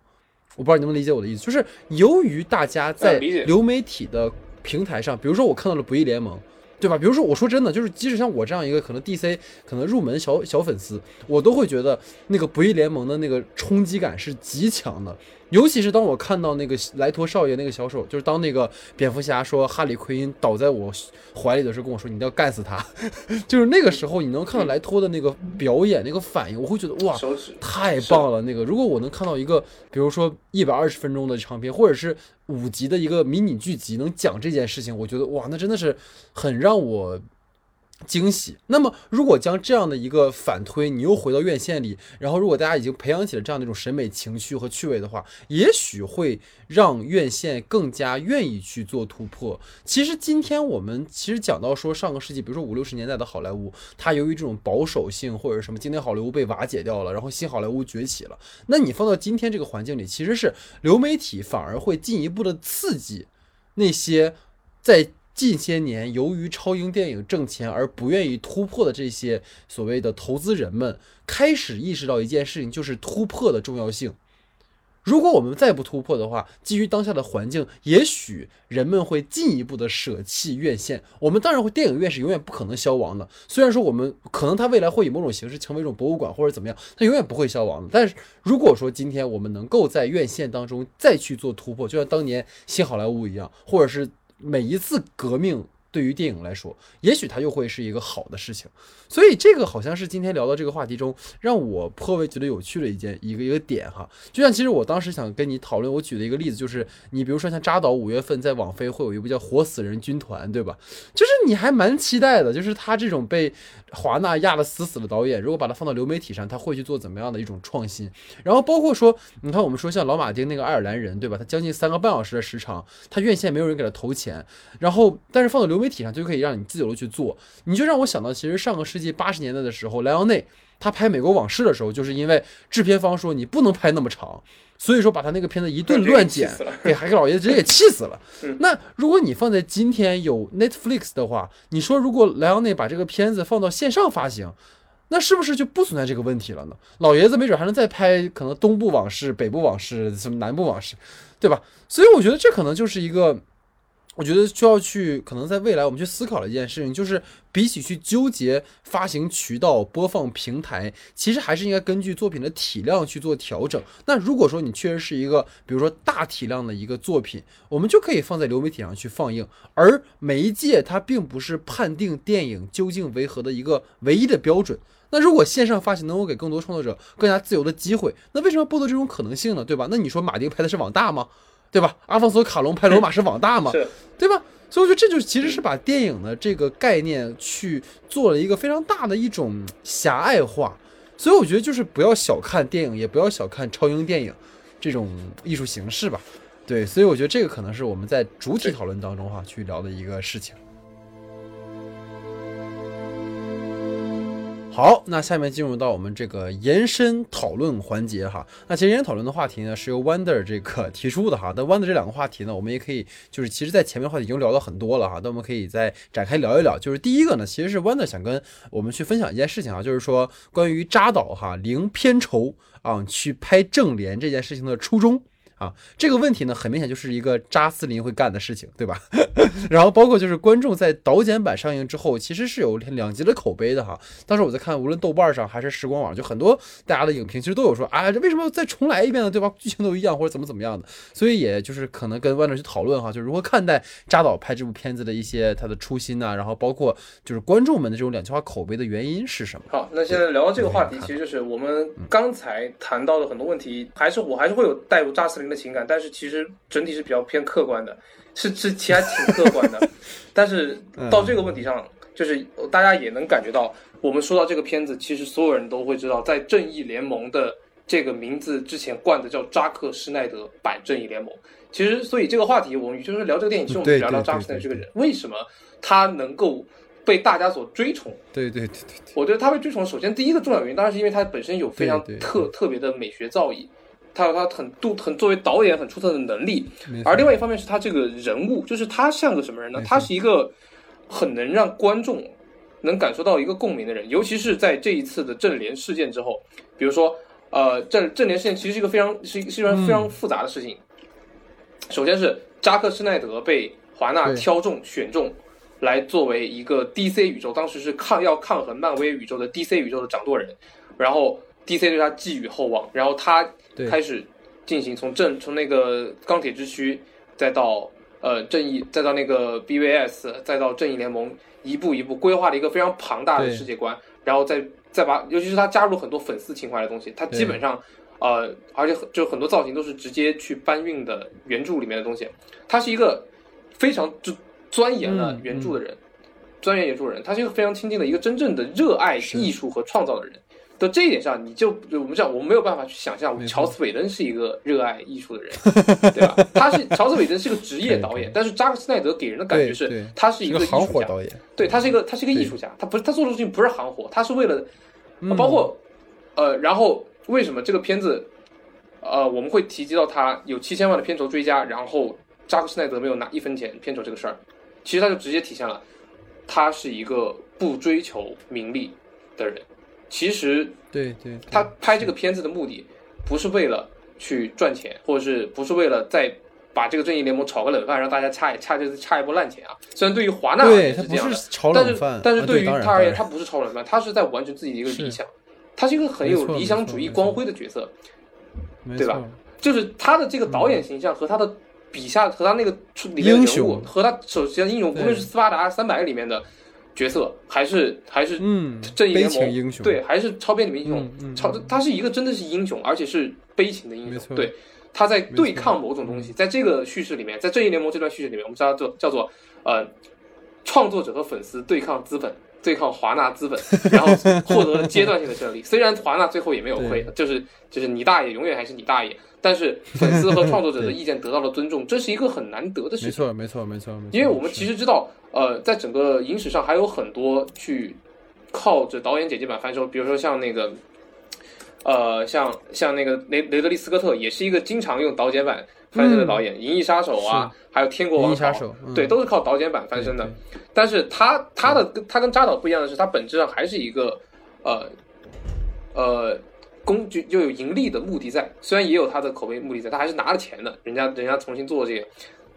我不知道你能不能理解我的意思，就是由于大家在流媒体的平台上，比如说我看到了《不义联盟》。对吧？比如说，我说真的，就是即使像我这样一个可能 DC 可能入门小小粉丝，我都会觉得那个《不义联盟》的那个冲击感是极强的。尤其是当我看到那个莱托少爷那个小手，就是当那个蝙蝠侠说哈里奎因倒在我怀里的时候，跟我说你一定要干死他，就是那个时候你能看到莱托的那个表演、那个反应，我会觉得哇，太棒了！那个如果我能看到一个，比如说一百二十分钟的长片，或者是五集的一个迷你剧集，能讲这件事情，我觉得哇，那真的是很让我。惊喜。那么，如果将这样的一个反推，你又回到院线里，然后如果大家已经培养起了这样的一种审美情趣和趣味的话，也许会让院线更加愿意去做突破。其实今天我们其实讲到说上个世纪，比如说五六十年代的好莱坞，它由于这种保守性或者什么，今天好莱坞被瓦解掉了，然后新好莱坞崛起了。那你放到今天这个环境里，其实是流媒体反而会进一步的刺激那些在。近些年，由于超英电影挣钱而不愿意突破的这些所谓的投资人们，开始意识到一件事情，就是突破的重要性。如果我们再不突破的话，基于当下的环境，也许人们会进一步的舍弃院线。我们当然会，电影院是永远不可能消亡的。虽然说我们可能它未来会以某种形式成为一种博物馆或者怎么样，它永远不会消亡的。但是如果说今天我们能够在院线当中再去做突破，就像当年新好莱坞一样，或者是。每一次革命对于电影来说，也许它又会是一个好的事情。所以这个好像是今天聊到这个话题中，让我颇为觉得有趣的一件一个一个点哈。就像其实我当时想跟你讨论，我举的一个例子就是，你比如说像扎导五月份在网飞会有一部叫《活死人军团》，对吧？就是你还蛮期待的，就是他这种被华纳压得死死的导演，如果把它放到流媒体上，他会去做怎么样的一种创新？然后包括说，你看我们说像老马丁那个爱尔兰人，对吧？他将近三个半小时的时长，他院线没有人给他投钱，然后但是放到流媒体上就可以让你自由的去做，你就让我想到，其实上个世纪。八十年代的时候，莱昂内他拍《美国往事》的时候，就是因为制片方说你不能拍那么长，所以说把他那个片子一顿乱剪，给海克老爷子直接给气死了。那如果你放在今天有 Netflix 的话，你说如果莱昂内把这个片子放到线上发行，那是不是就不存在这个问题了呢？老爷子没准还能再拍可能东部往事、北部往事、什么南部往事，对吧？所以我觉得这可能就是一个。我觉得需要去，可能在未来我们去思考的一件事情，就是比起去纠结发行渠道、播放平台，其实还是应该根据作品的体量去做调整。那如果说你确实是一个，比如说大体量的一个作品，我们就可以放在流媒体上去放映。而媒介它并不是判定电影究竟为何的一个唯一的标准。那如果线上发行能够给更多创作者更加自由的机会，那为什么剥夺这种可能性呢？对吧？那你说马丁拍的是网大吗？对吧？阿方索卡隆拍罗马 是网大嘛？对吧？所以我觉得这就其实是把电影的这个概念去做了一个非常大的一种狭隘化。所以我觉得就是不要小看电影，也不要小看超英电影这种艺术形式吧。对，所以我觉得这个可能是我们在主体讨论当中哈去聊的一个事情。好，那下面进入到我们这个延伸讨论环节哈。那其实延伸讨论的话题呢，是由 Wonder 这个提出的哈。那 Wonder 这两个话题呢，我们也可以就是其实在前面话题已经聊到很多了哈。那我们可以再展开聊一聊。就是第一个呢，其实是 Wonder 想跟我们去分享一件事情啊，就是说关于扎导哈零片酬啊去拍正联这件事情的初衷。啊，这个问题呢，很明显就是一个扎斯林会干的事情，对吧？然后包括就是观众在导剪版上映之后，其实是有两极的口碑的哈。当时我在看，无论豆瓣上还是时光网，就很多大家的影评，其实都有说，啊，这为什么再重来一遍呢？对吧？剧情都一样，或者怎么怎么样的。所以也就是可能跟万众去讨论哈，就如何看待扎导拍这部片子的一些他的初心呐，然后包括就是观众们的这种两极化口碑的原因是什么？好，那现在聊到这个话题，其实就是我们刚才谈到的很多问题，还是我还是会有带入扎斯林。的情感，但是其实整体是比较偏客观的，是是其实挺客观的。但是到这个问题上，就是大家也能感觉到，我们说到这个片子，其实所有人都会知道，在正义联盟的这个名字之前冠的叫扎克施耐德版正义联盟。其实，所以这个话题，我们就是聊这个电影，其实我们聊聊扎克施耐德这个人，为什么他能够被大家所追崇？对对对对，我觉得他被追崇，首先第一个重要原因，当然是因为他本身有非常特特别的美学造诣。他有他很度很作为导演很出色的能力，而另外一方面是他这个人物，就是他像个什么人呢？他是一个很能让观众能感受到一个共鸣的人，尤其是在这一次的正联事件之后，比如说，呃，正正联事件其实是一个非常是是一个非常复杂的事情。首先是扎克施奈德被华纳挑中选中来作为一个 DC 宇宙，当时是抗要抗衡漫威宇宙的 DC 宇宙的掌舵人，然后 DC 对他寄予厚望，然后他。开始进行从正从那个钢铁之躯，再到呃正义，再到那个 BVS，再到正义联盟，一步一步规划了一个非常庞大的世界观，然后再再把，尤其是他加入很多粉丝情怀的东西，他基本上呃，而且很就很多造型都是直接去搬运的原著里面的东西，他是一个非常就钻研了嗯原著的人，钻研原著的人，他是一个非常亲近的一个真正的热爱艺术和创造的人。的这一点上，你就就我们讲，我们没有办法去想象乔斯韦登是一个热爱艺术的人，对吧？他是乔斯韦登是个职业导演，但是扎克施奈德给人的感觉是他是一一个行个艺术家，活导演，对他是一个他是一个艺术家，他不是他做的事情不是行活，他是为了嗯包括呃，然后为什么这个片子呃我们会提及到他有七千万的片酬追加，然后扎克施奈德没有拿一分钱片酬这个事儿，其实他就直接体现了他是一个不追求名利的人。其实对对，他拍这个片子的目的不是为了去赚钱，或者是不是为了再把这个正义联盟炒个冷饭，让大家差一差就是差一波烂钱啊？虽然对于华纳而对他不言是这样的，炒但是冷饭，但是对于他而言，他不是炒冷饭，他是在完成自己的一个理想，他是一个很有理想主义光辉的角色，对吧？就是他的这个导演形象和他的笔下和他那个出里面的人物和他手下的英雄，无论是斯巴达三百里面的角色，还是还是嗯，正义联盟情英雄，对，还是超编里面英雄超他是一个真的是英雄，而且是悲情的英雄。对，他在对抗某种东西，在这个叙事里面，在正义联盟这段叙事里面，我们叫做叫做呃，创作者和粉丝对抗资本，对抗华纳资本，然后获得了阶段性的胜利。虽然华纳最后也没有亏，就是就是你大爷永远还是你大爷，但是粉丝和创作者的意见得到了尊重，这是一个很难得的事情。没错没错没错，因为我们其实知道，呃，在整个影史上还有很多去靠着导演剪辑版翻身，比如说像那个，呃，像像那个雷雷德利斯科特，也是一个经常用导剪版翻身的导演，银翼杀手》啊，还有《天国王朝对，都是靠导剪版翻身的。但是他他的跟他跟扎导不一样的是，他本质上还是一个呃呃工具就有盈利的目的在，虽然也有他的口碑目的在，他还是拿了钱的，人家人家重新做这个，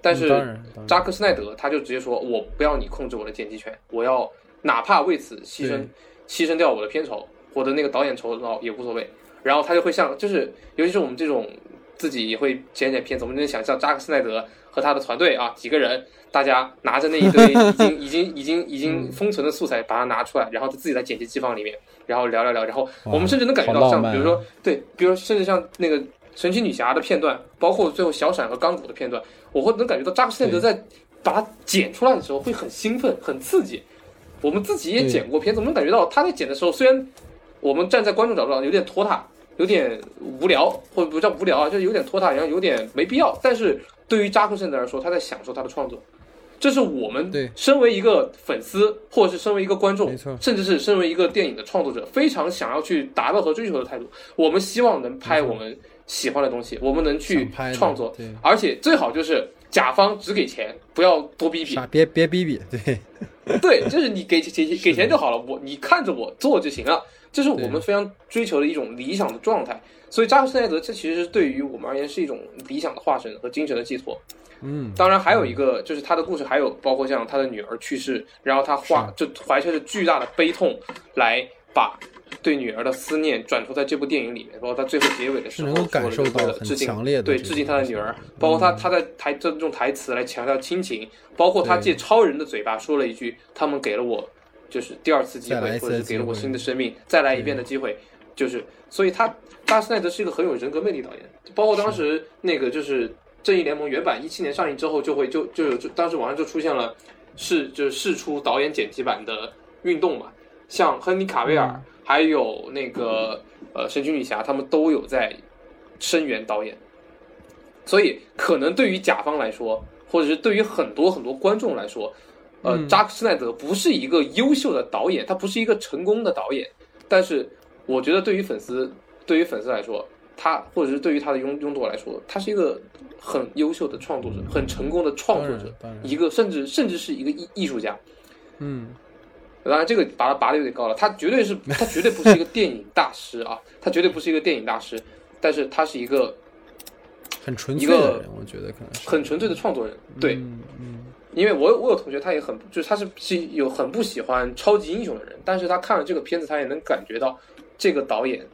但是扎克施奈德他就直接说，我不要你控制我的剪辑权，我要哪怕为此牺牲牺牲掉我的片酬，我的那个导演酬劳也无所谓。然后他就会像，就是尤其是我们这种自己也会剪剪片子，我们能想象扎克施奈德和他的团队啊几个人，大家拿着那一堆已经已经已经已经封存的素材，把它拿出来，然后自己在剪辑机房里面，然后聊聊聊，然后我们甚至能感觉到像，比如说对，比如说甚至像那个神奇女侠的片段，包括最后小闪和钢骨的片段，我会能感觉到扎克施奈德在把它剪出来的时候会很兴奋、很刺激。我们自己也剪过片子，我们能感觉到他在剪的时候，虽然我们站在观众角度上有点拖沓，有点无聊，或者不叫无聊啊，就是有点拖沓，然后有点没必要。但是对于扎克施奈德来说，他在享受他的创作，这是我们对身为一个粉丝，或者是身为一个观众，甚至是身为一个电影的创作者，非常想要去达到和追求的态度。我们希望能拍我们喜欢的东西，我们能去创作，而且最好就是甲方只给钱，不要多逼逼。傻别别逼逼，对。对，就是你给给给钱就好了，我你看着我做就行了，这是我们非常追求的一种理想的状态。所以扎克施奈德这其实是对于我们而言是一种理想的化身和精神的寄托。嗯，当然还有一个就是他的故事，还有包括像他的女儿去世，然后他画就怀揣着巨大的悲痛来把对女儿的思念转出在这部电影里面，包括他最后结尾的时候是能够感受到致敬强烈的对致敬他的女儿，包括他他在台这种台词来强调亲情，包括他借超人的嘴巴说了一句：“他们给了我就是第二次机会，或者是给了我新的生命，再来一遍的机会。”就是，所以他扎克施奈德是一个很有人格魅力导演，包括当时那个就是《正义联盟》原版一七年上映之后，就会就就有就当时网上就出现了试就是试出导演剪辑版的运动嘛，像亨利卡维尔、嗯。还有那个呃神奇女侠，他们都有在声援导演，所以可能对于甲方来说，或者是对于很多很多观众来说，呃，嗯。扎克施奈德不是一个优秀的导演，他不是一个成功的导演，但是我觉得对于粉丝，对于粉丝来说，他或者是对于他的拥拥趸来说，他是一个很优秀的创作者，很成功的创作者一个甚至甚至是一个艺艺术家。嗯，当然，这个拔拔的有点高了，他绝对是他绝对不是一个电影大师啊，他绝对不是一个电影大师，但是他是一个很纯粹的人，我觉得可能是很纯粹的创作人。对，嗯嗯因为我我有同学，他也很就是他是是有很不喜欢超级英雄的人，但是他看了这个片子，他也能感觉到这个导演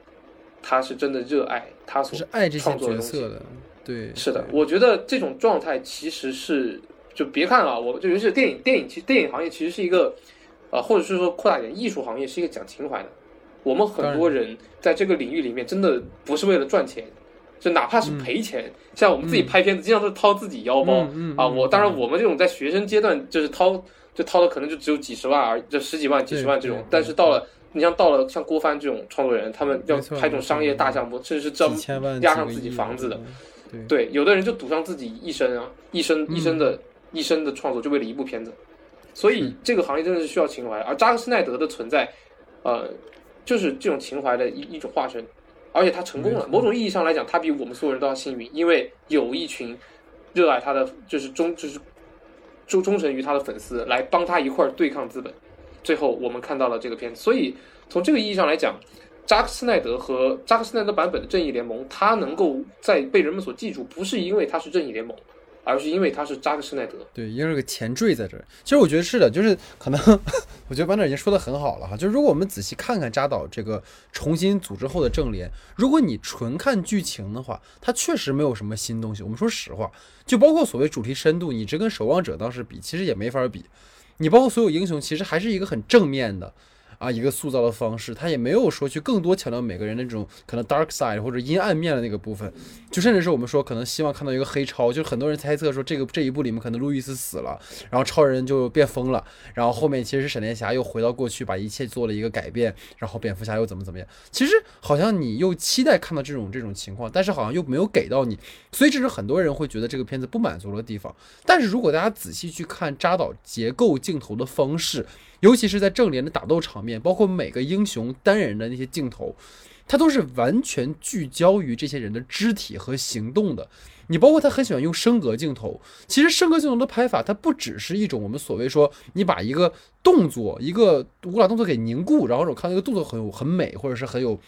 他是真的热爱他所是爱这些创作的东西角色的，对，是的，我觉得这种状态其实是，就别看啊，我就尤其是电影，电影其实电影行业其实是一个，呃，或者是说扩大一点，艺术行业是一个讲情怀的。我们很多人在这个领域里面，真的不是为了赚钱，就哪怕是赔钱，像我们自己拍片子，经常都是掏自己腰包、啊。嗯嗯嗯我当然，我们这种在学生阶段，就是掏就掏的可能就只有几十万而就十几万、几十万这种但是到了你像到了像郭帆这种创作人，他们要拍这种商业大项目，甚至是专几千万压上自己房子的。对对，有的人就赌上自己一生啊，一生一生的、一生的创作，就为了一部片子。所以这个行业真的是需要情怀，而扎克施奈德的存在，呃，就是这种情怀的一一种化身，而且他成功了。某种意义上来讲，他比我们所有人都要幸运，因为有一群热爱他的，就是忠就是忠忠诚于他的粉丝来帮他一块儿对抗资本。最后我们看到了这个片子，所以从这个意义上来讲，扎克施奈德和扎克施奈德版本的正义联盟，他能够在被人们所记住，不是因为他是正义联盟，而是因为他是扎克施奈德。对，因为这个前缀在这儿。其实我觉得是的，就是可能，我觉得班长已经说的很好了哈。就是如果我们仔细看看扎导这个重新组织后的正联，如果你纯看剧情的话，它确实没有什么新东西。我们说实话，就包括所谓主题深度，你这跟守望者当时比，其实也没法比。你包括所有英雄，其实还是一个很正面的。啊，一个塑造的方式，他也没有说去更多强调每个人的这种可能 dark side 或者阴暗面的那个部分，就甚至是我们说可能希望看到一个黑超，就很多人猜测说这个这一部里面可能路易斯死了，然后超人就变疯了，然后后面其实是闪电侠又回到过去把一切做了一个改变，然后蝙蝠侠又怎么怎么样，其实好像你又期待看到这种这种情况，但是好像又没有给到你，所以这是很多人会觉得这个片子不满足的地方。但是如果大家仔细去看扎导结构镜头的方式，尤其是在正联的打斗场面，包括每个英雄单人的那些镜头，它都是完全聚焦于这些人的肢体和行动的。你包括他很喜欢用升格镜头，其实升格镜头的拍法，它不只是一种我们所谓说你把一个动作、一个武打动作给凝固，然后我看那个动作很有很美，或者是很有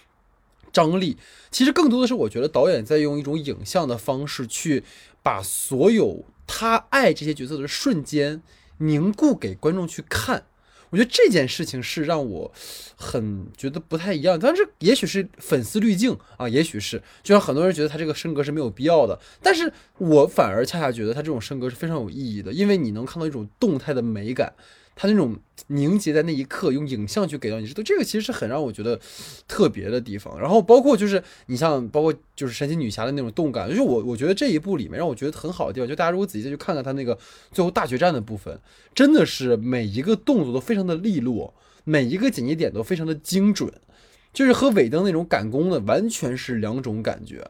张力。其实更多的是我觉得导演在用一种影像的方式去把所有他爱这些角色的瞬间凝固给观众去看。我觉得这件事情是让我很觉得不太一样，但是也许是粉丝滤镜啊，也许是，就像很多人觉得他这个升格是没有必要的，但是我反而恰恰觉得他这种升格是非常有意义的，因为你能看到一种动态的美感，它那种凝结在那一刻，用影像去给到你，这这个其实是很让我觉得特别的地方。然后包括就是你像包括就是神奇女侠的那种动感，就是我我觉得这一部里面让我觉得很好的地方，就大家如果仔细再去看看他那个最后大决战的部分，真的是每一个动作都非常的利落，每一个剪辑点都非常的精准，就是和尾灯那种赶工的完全是两种感觉。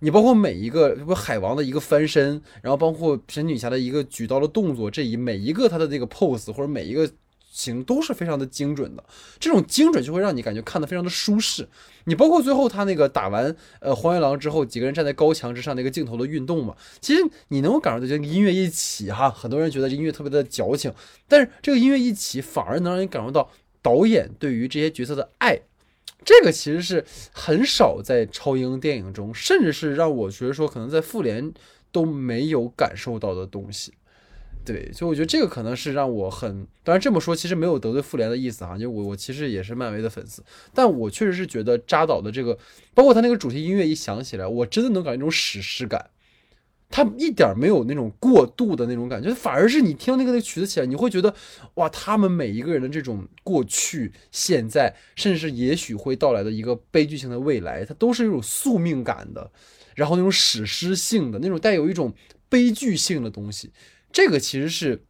你包括每一个，包括海王的一个翻身，然后包括神女侠的一个举刀的动作，这一每一个他的这个 pose 或者每一个型都是非常的精准的。这种精准就会让你感觉看得非常的舒适。你包括最后他那个打完呃荒原狼之后，几个人站在高墙之上那个镜头的运动嘛，其实你能够感受到这个音乐一起哈，很多人觉得音乐特别的矫情，但是这个音乐一起反而能让你感受到导演对于这些角色的爱。这个其实是很少在超英电影中，甚至是让我觉得说，可能在复联都没有感受到的东西。对，所以我觉得这个可能是让我很，当然这么说其实没有得罪复联的意思哈，因为我我其实也是漫威的粉丝，但我确实是觉得扎导的这个，包括他那个主题音乐一响起来，我真的能感觉一种史诗感。他一点没有那种过度的那种感觉，反而是你听那个那个曲子起来，你会觉得哇，他们每一个人的这种过去、现在，甚至是也许会到来的一个悲剧性的未来，它都是一种宿命感的，然后那种史诗性的那种带有一种悲剧性的东西，这个其实是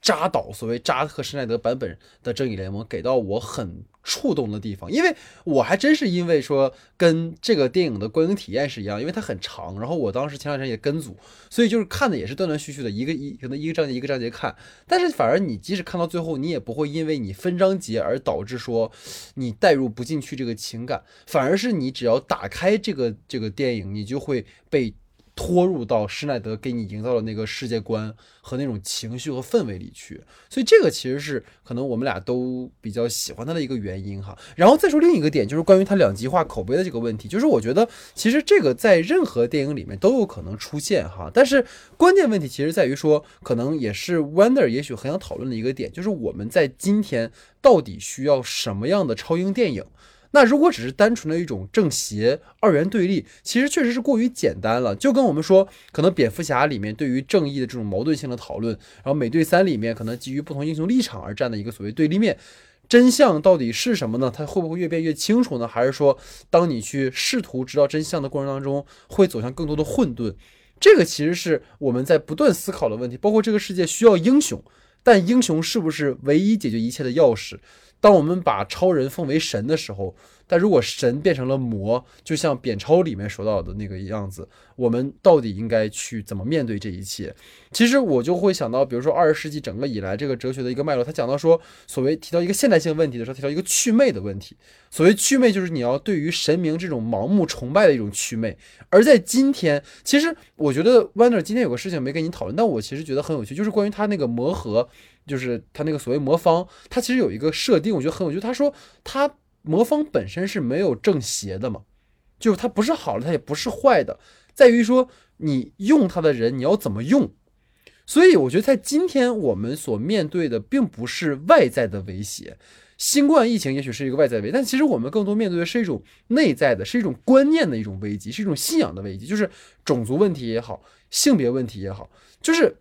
扎导所谓扎克施奈德版本的正义联盟给到我很触动的地方，因为我还真是因为说跟这个电影的观影体验是一样，因为它很长，然后我当时前两天也跟组，所以就是看的也是断断续续的，一个一可能一个章节一个章节看，但是反而你即使看到最后，你也不会因为你分章节而导致说你带入不进去这个情感，反而是你只要打开这个这个电影，你就会被。拖入到施耐德给你营造的那个世界观和那种情绪和氛围里去，所以这个其实是可能我们俩都比较喜欢他的一个原因哈。然后再说另一个点，就是关于他两极化口碑的这个问题，就是我觉得其实这个在任何电影里面都有可能出现哈，但是关键问题其实在于说，可能也是 Wonder 也许很想讨论的一个点，就是我们在今天到底需要什么样的超英电影？那如果只是单纯的一种正邪二元对立，其实确实是过于简单了。就跟我们说，可能蝙蝠侠里面对于正义的这种矛盾性的讨论，然后美队三里面可能基于不同英雄立场而站的一个所谓对立面。真相到底是什么呢？它会不会越变越清楚呢？还是说，当你去试图知道真相的过程当中，会走向更多的混沌？这个其实是我们在不断思考的问题。包括这个世界需要英雄，但英雄是不是唯一解决一切的钥匙？当我们把超人奉为神的时候。但如果神变成了魔，就像扁超里面说到的那个样子，我们到底应该去怎么面对这一切？其实我就会想到，比如说二十世纪整个以来这个哲学的一个脉络，他讲到说，所谓提到一个现代性问题的时候，提到一个祛魅的问题。所谓祛魅，就是你要对于神明这种盲目崇拜的一种祛魅。而在今天，其实我觉得 Wonder 今天有个事情没跟你讨论，但我其实觉得很有趣，就是关于他那个魔盒，就是他那个所谓魔方，他其实有一个设定，我觉得很有趣。他说他。魔方本身是没有正邪的嘛，就是它不是好的，它也不是坏的，在于说你用它的人你要怎么用。所以我觉得在今天我们所面对的并不是外在的威胁，新冠疫情也许是一个外在威，但其实我们更多面对的是一种内在的，是一种观念的一种危机，是一种信仰的危机，就是种族问题也好，性别问题也好，就是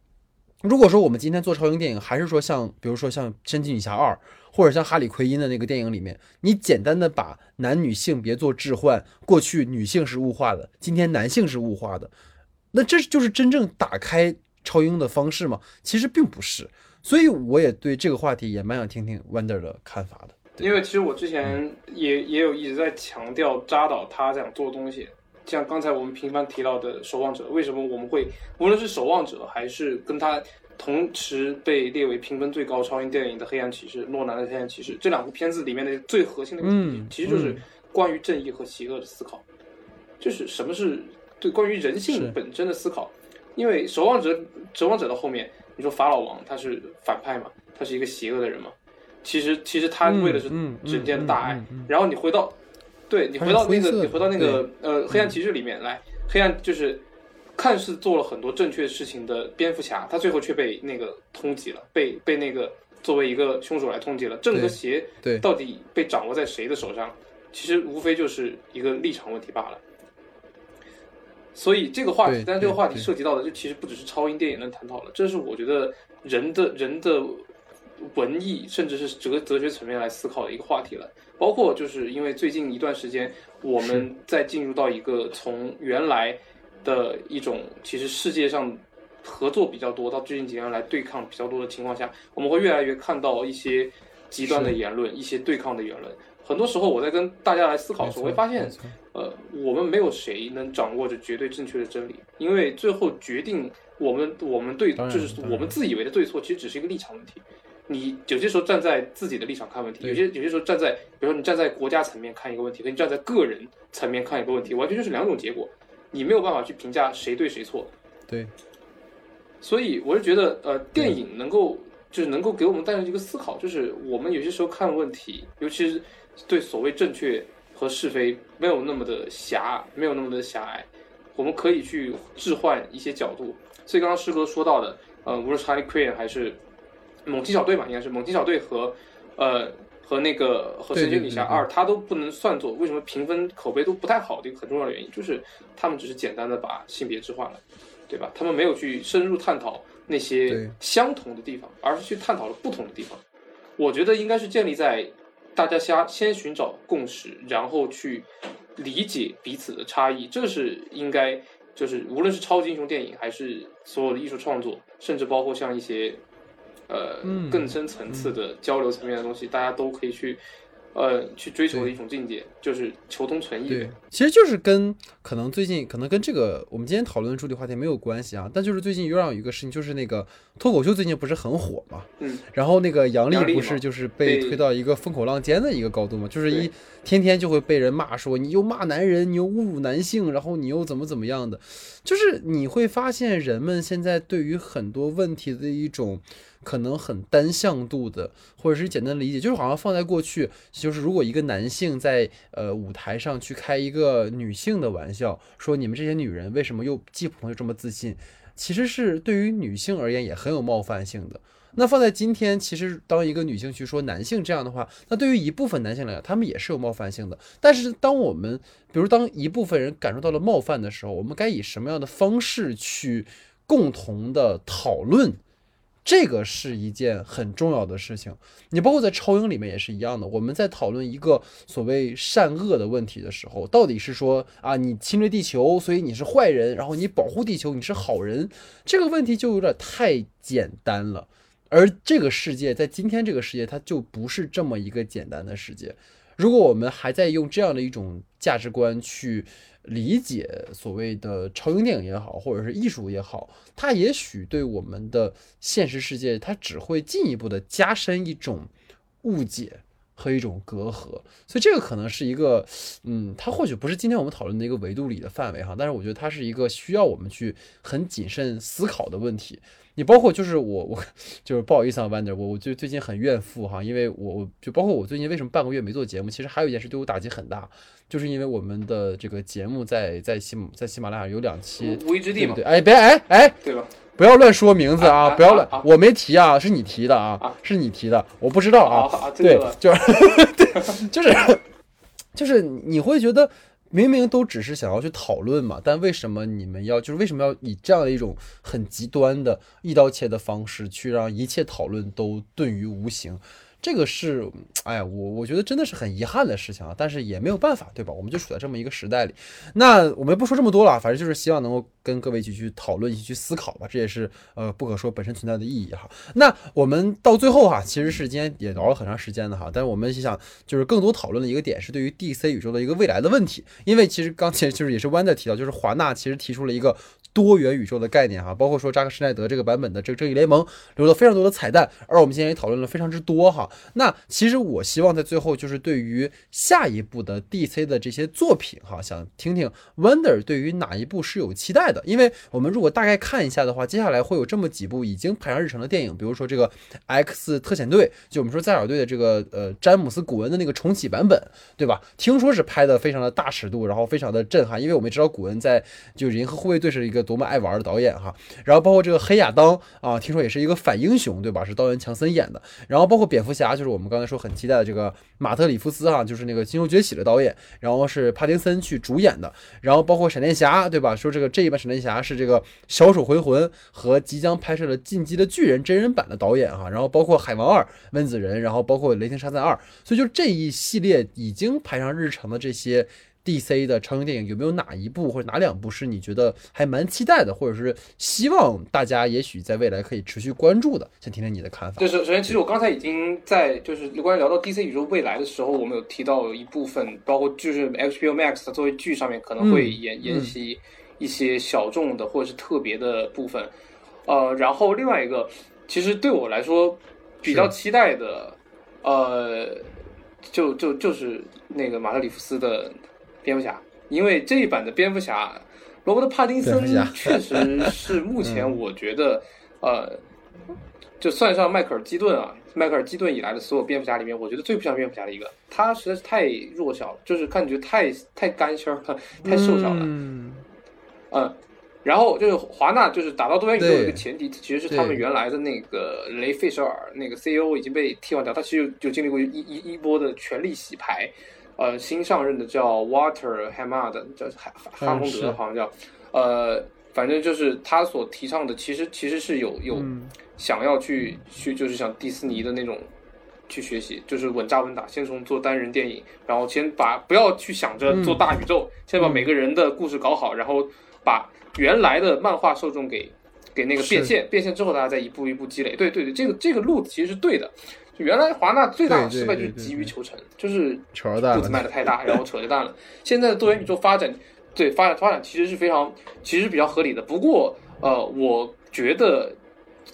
如果说我们今天做超英电影，还是说像比如说像《神奇女侠二》。或者像哈里奎因的那个电影里面，你简单的把男女性别做置换，过去女性是物化的，今天男性是物化的，那这就是真正打开超英的方式吗？其实并不是，所以我也对这个话题也蛮想听听 Wonder 的看法的。因为其实我之前也也有一直在强调扎导他这样做东西，像刚才我们频繁提到的《守望者》，为什么我们会无论是《守望者》还是跟他。同时被列为评分最高超英电影的《黑暗骑士》，诺兰的《黑暗骑士》这两部片子里面的最核心的问题，其实就是关于正义和邪恶的思考，就是什么是对关于人性本真的思考。因为《守望者》《守望者》的后面，你说法老王他是反派嘛？他是一个邪恶的人嘛？其实其实他为的是人间的大爱。然后你回到，对你回到那个你回到那个呃《黑暗骑士》里面来，黑暗就是。看似做了很多正确事情的蝙蝠侠，他最后却被那个通缉了，被被那个作为一个凶手来通缉了。正和邪对到底被掌握在谁的手上？其实无非就是一个立场问题罢了。所以这个话题，但这个话题涉及到的就其实不只是超英电影能探讨了，这是我觉得人的人的文艺甚至是哲哲学层面来思考的一个话题了。包括就是因为最近一段时间，我们在进入到一个从原来。的一种，其实世界上合作比较多，到最近几年来对抗比较多的情况下，我们会越来越看到一些极端的言论，一些对抗的言论。很多时候，我在跟大家来思考的时候，我会发现，呃，我们没有谁能掌握着绝对正确的真理，因为最后决定我们我们对就是我们自以为的对错，其实只是一个立场问题。你有些时候站在自己的立场看问题，有些有些时候站在，比如说你站在国家层面看一个问题，和你站在个人层面看一个问题，完全就是两种结果。你没有办法去评价谁对谁错，对，所以我是觉得，呃，电影能够就是能够给我们带来一个思考，就是我们有些时候看问题，尤其是对所谓正确和是非没有那么的狭，没有那么的狭隘，我们可以去置换一些角度。所以刚刚师哥说到的，呃，无论是哈利·奎恩还是猛禽小队吧，应该是猛禽小队和呃。和那个和神奇女侠二，它都不能算作为什么评分口碑都不太好的一个很重要的原因，就是他们只是简单的把性别置换了，对吧？他们没有去深入探讨那些相同的地方，而是去探讨了不同的地方。我觉得应该是建立在大家先先寻找共识，然后去理解彼此的差异，这是应该就是无论是超级英雄电影，还是所有的艺术创作，甚至包括像一些。呃，更深层次的交流层面的东西，大家都可以去，呃，去追求的一种境界，就是求同存异。对，其实就是跟可能最近可能跟这个我们今天讨论的主题话题没有关系啊，但就是最近又让有一个事情，就是那个脱口秀最近不是很火嘛，嗯，然后那个杨笠不是就是被推到一个风口浪尖的一个高度嘛，就是一天天就会被人骂说你又骂男人，你又侮辱男性，然后你又怎么怎么样的，就是你会发现人们现在对于很多问题的一种。可能很单向度的，或者是简单理解，就是好像放在过去，就是如果一个男性在呃舞台上去开一个女性的玩笑，说你们这些女人为什么又既普通又这么自信，其实是对于女性而言也很有冒犯性的。那放在今天，其实当一个女性去说男性这样的话，那对于一部分男性来讲，他们也是有冒犯性的。但是当我们，比如当一部分人感受到了冒犯的时候，我们该以什么样的方式去共同的讨论？这个是一件很重要的事情。你包括在超英里面也是一样的。我们在讨论一个所谓善恶的问题的时候，到底是说啊，你侵略地球，所以你是坏人，然后你保护地球，你是好人，这个问题就有点太简单了。而这个世界在今天这个世界，它就不是这么一个简单的世界。如果我们还在用这样的一种价值观去理解所谓的超英电影也好，或者是艺术也好，它也许对我们的现实世界，它只会进一步的加深一种误解和一种隔阂。所以这个可能是一个，嗯，它或许不是今天我们讨论的一个维度里的范围哈，但是我觉得它是一个需要我们去很谨慎思考的问题。你包括就是我我就是不好意思啊，Wander，我我就最近很怨妇哈，因为我我就包括我最近为什么半个月没做节目，其实还有一件事对我打击很大，就是因为我们的这个节目在在喜在喜马拉雅有两期无无意之地嘛对不对？哎别哎哎，对吧？不要乱说名字啊，啊不要乱啊啊，我没提啊，是你提的啊啊，是你提的，我不知道啊，对，就是对，就是就是你会觉得明明都只是想要去讨论嘛，但为什么你们要就是为什么要以这样的一种很极端的一刀切的方式去让一切讨论都遁于无形？这个是，哎呀，我我觉得真的是很遗憾的事情啊，但是也没有办法，对吧？我们就处在这么一个时代里。那我们不说这么多了，反正就是希望能够跟各位一起去讨论，一起去思考吧。这也是呃不可说本身存在的意义哈。那我们到最后哈，其实是今天也聊了很长时间的哈，但是我们想就是更多讨论的一个点是对于 DC 宇宙的一个未来的问题，因为其实刚才就是也是 Wanda 提到，就是华纳其实提出了一个多元宇宙的概念哈，包括说扎克施耐德这个版本的这个正义联盟留了非常多的彩蛋，而我们今天也讨论了非常之多哈。那其实我希望在最后就是对于下一部的 DC 的这些作品哈，想听听 Wonder 对于哪一部是有期待的，因为我们如果大概看一下的话，接下来会有这么几部已经排上日程的电影，比如说这个 X 特遣队，就我们说在尔队的这个呃詹姆斯古恩的那个重启版本，对吧？听说是拍的非常的大尺度，然后非常的震撼，因为我们知道古恩在就是银河护卫队是一个多么爱玩的导演哈，然后包括这个黑亚当啊，听说也是一个反英雄，对吧？是道恩强森演的，然后包括蝙蝠侠，就是我们刚才说很期待的这个马特里夫斯哈，就是那个《星球崛起》的导演，然后是帕丁森去主演的，然后包括闪电侠，对吧？说这个这一版闪电侠是这个小丑回魂和即将拍摄的《进击的巨人》真人版的导演哈，然后包括海王二、温子仁，然后包括雷霆沙赞二，所以就这一系列已经排上日程的这些。DC 的超英电影有没有哪一部或者哪两部是你觉得还蛮期待的，或者是希望大家也许在未来可以持续关注的？想听听你的看法。就是首先，其实我刚才已经在就是关于聊到 DC 宇宙未来的时候，我们有提到有一部分，包括就是 HBO Max 它作为剧上面可能会沿、嗯沿袭一些小众的或者是特别的部分。呃，然后另外一个，其实对我来说比较期待的，呃，就就就是那个马特里夫斯的蝙蝠侠，因为这一版的蝙蝠侠，罗伯特帕丁森确实是目前我觉得，呃，就算上迈克尔基顿啊，迈克尔基顿以来的所有蝙蝠侠里面，我觉得最不像蝙蝠侠的一个，他实在是太弱小了，就是感觉太太干心儿了，太瘦小了。嗯，嗯，然后就是华纳，就是打到多元宇宙有一个前提，其实是他们原来的那个雷费舍尔那个 CEO 已经被替换掉，他其实就经历过一一一波的权力洗牌。呃，新上任的叫 Water Hamad，叫哈哈哈蒙德，好像叫，呃，反正就是他所提倡的，其实其实是有有嗯想要去去，就是像迪士尼的那种去学习，就是稳扎稳打，先从做单人电影，然后先把不要去想着做大宇宙，先把每个人的故事搞好，然后把原来的漫画受众给给那个变现，变现之后大家再一步一步积累。对对对，这个这个路子其实是对的。就原来华纳最大的失败就是急于求成，就是步子扯着蛋了。迈的太大，然后扯着蛋了。现在的多元宇宙发展，对发展发展其实是非常，其实比较合理的。不过，呃，我觉得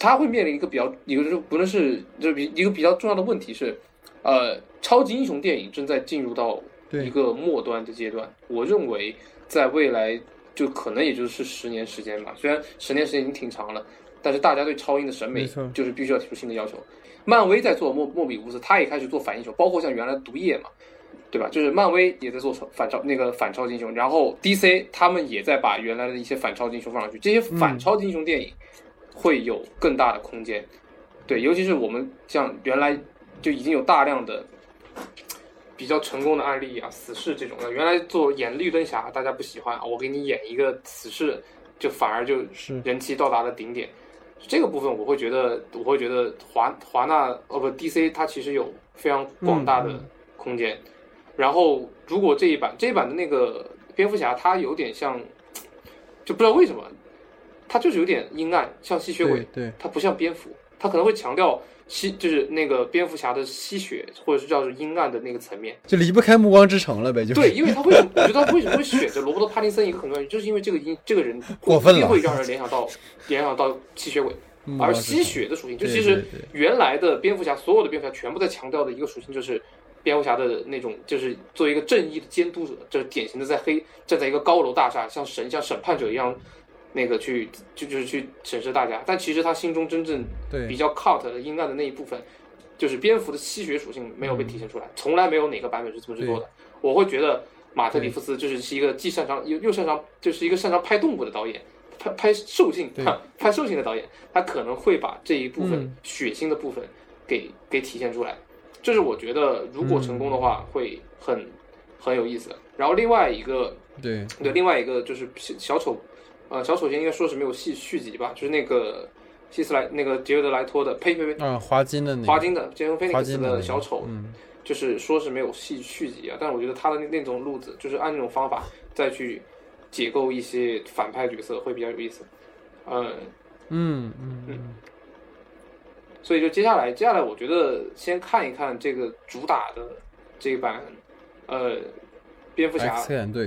它会面临一个比较，一个就是不论是就是比一个比较重要的问题是，呃，超级英雄电影正在进入到一个末端的阶段。我认为在未来就可能也就是十年时间吧，虽然十年时间已经挺长了，但是大家对超英的审美就是必须要提出新的要求。漫威在做莫莫比乌斯，他也开始做反英雄，包括像原来毒液嘛，对吧？就是漫威也在做反超那个反超级英雄，然后 DC 他们也在把原来的一些反超级英雄放上去，这些反超级英雄电影会有更大的空间。对，尤其是我们像原来就已经有大量的比较成功的案例啊，死侍这种的，原来做演绿灯侠大家不喜欢啊，我给你演一个死侍，就反而就是人气到达了顶点。这个部分我会觉得，我会觉得华华纳哦不 DC 它其实有非常广大的嗯空间。然后如果这一版这一版的那个蝙蝠侠，它有点像，就不知道为什么，它就是有点阴暗，像吸血鬼对，对，它不像蝙蝠，它可能会强调吸，就是那个蝙蝠侠的吸血，或者是叫做阴暗的那个层面。就离不开暮光之城了呗，就是对，因为他为什么？我觉得他为什么会选择罗伯特·帕丁森一个很重要就是因为这个因这个人过分了一定会让人联想到联想到吸血鬼，而吸血的属性，就其实原来的蝙蝠侠所有的蝙蝠侠全部在强调的一个属性就是。蝙蝠侠的那种，就是作为一个正义的监督者，就是典型的在黑站在一个高楼大厦，像神像审判者一样，那个去就就是去审视大家。但其实他心中真正比较 cut 的阴暗的那一部分，就是蝙蝠的吸血属性没有被体现出来，从来没有哪个版本是这么去做的。我会觉得马特·里夫斯就是是一个既擅长又又擅长，就是一个擅长拍动物的导演，拍拍兽性对 拍兽性的导演，他可能会把这一部分、嗯血腥的部分给给体现出来。这是我觉得如果成功的话会很很有意思的。然后另外一个对对，另外一个就是小小丑，呃，小丑先应该说是没有续续集吧，就是那个希斯莱那个杰瑞德莱托的，呸呸呸，啊，华金的那个华金的杰森菲那个的小丑，嗯，就是说是没有续续集啊，但是我觉得他的那那种路子，就是按那种方法再去解构一些反派角色会比较有意思。嗯，嗯嗯嗯，所以就接下来，接下来我觉得先看一看这个主打的这一版，呃，蝙蝠侠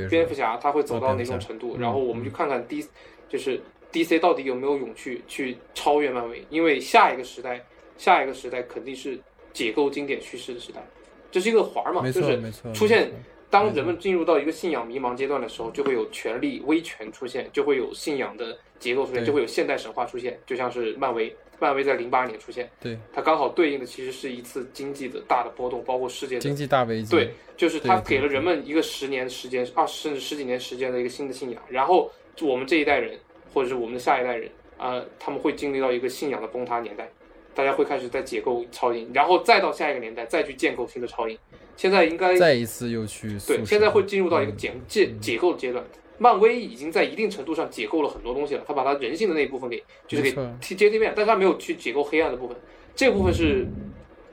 蝙蝠侠他会走到哪种程度，嗯然后我们就看看 D，就是 DC 到底有没有勇气去超越漫威，因为下一个时代，下一个时代肯定是解构经典叙事的时代，这是一个环儿嘛，没就是出现当人们进入到一个信仰迷茫阶段的时候，就会有权力威权出现，就会有信仰的结构出现，就会有现代神话出现，就像是漫威，漫威在零八年出现，对。它刚好对应的其实是一次经济的大的波动，包括世界的经济大危机，对，就是它给了人们一个十年时间、二十甚至十几年时间的一个新的信仰，然后我们这一代人或者是我们的下一代人，呃，他们会经历到一个信仰的崩塌年代，大家会开始在解构超英，然后再到下一个年代再去建构新的超英。现在应该再一次又去对，现在会进入到一个解解解构的阶段。漫威已经在一定程度上解构了很多东西了，他把他人性的那一部分给就是给没错贴接地面，但是他没有去解构黑暗的部分，这部分是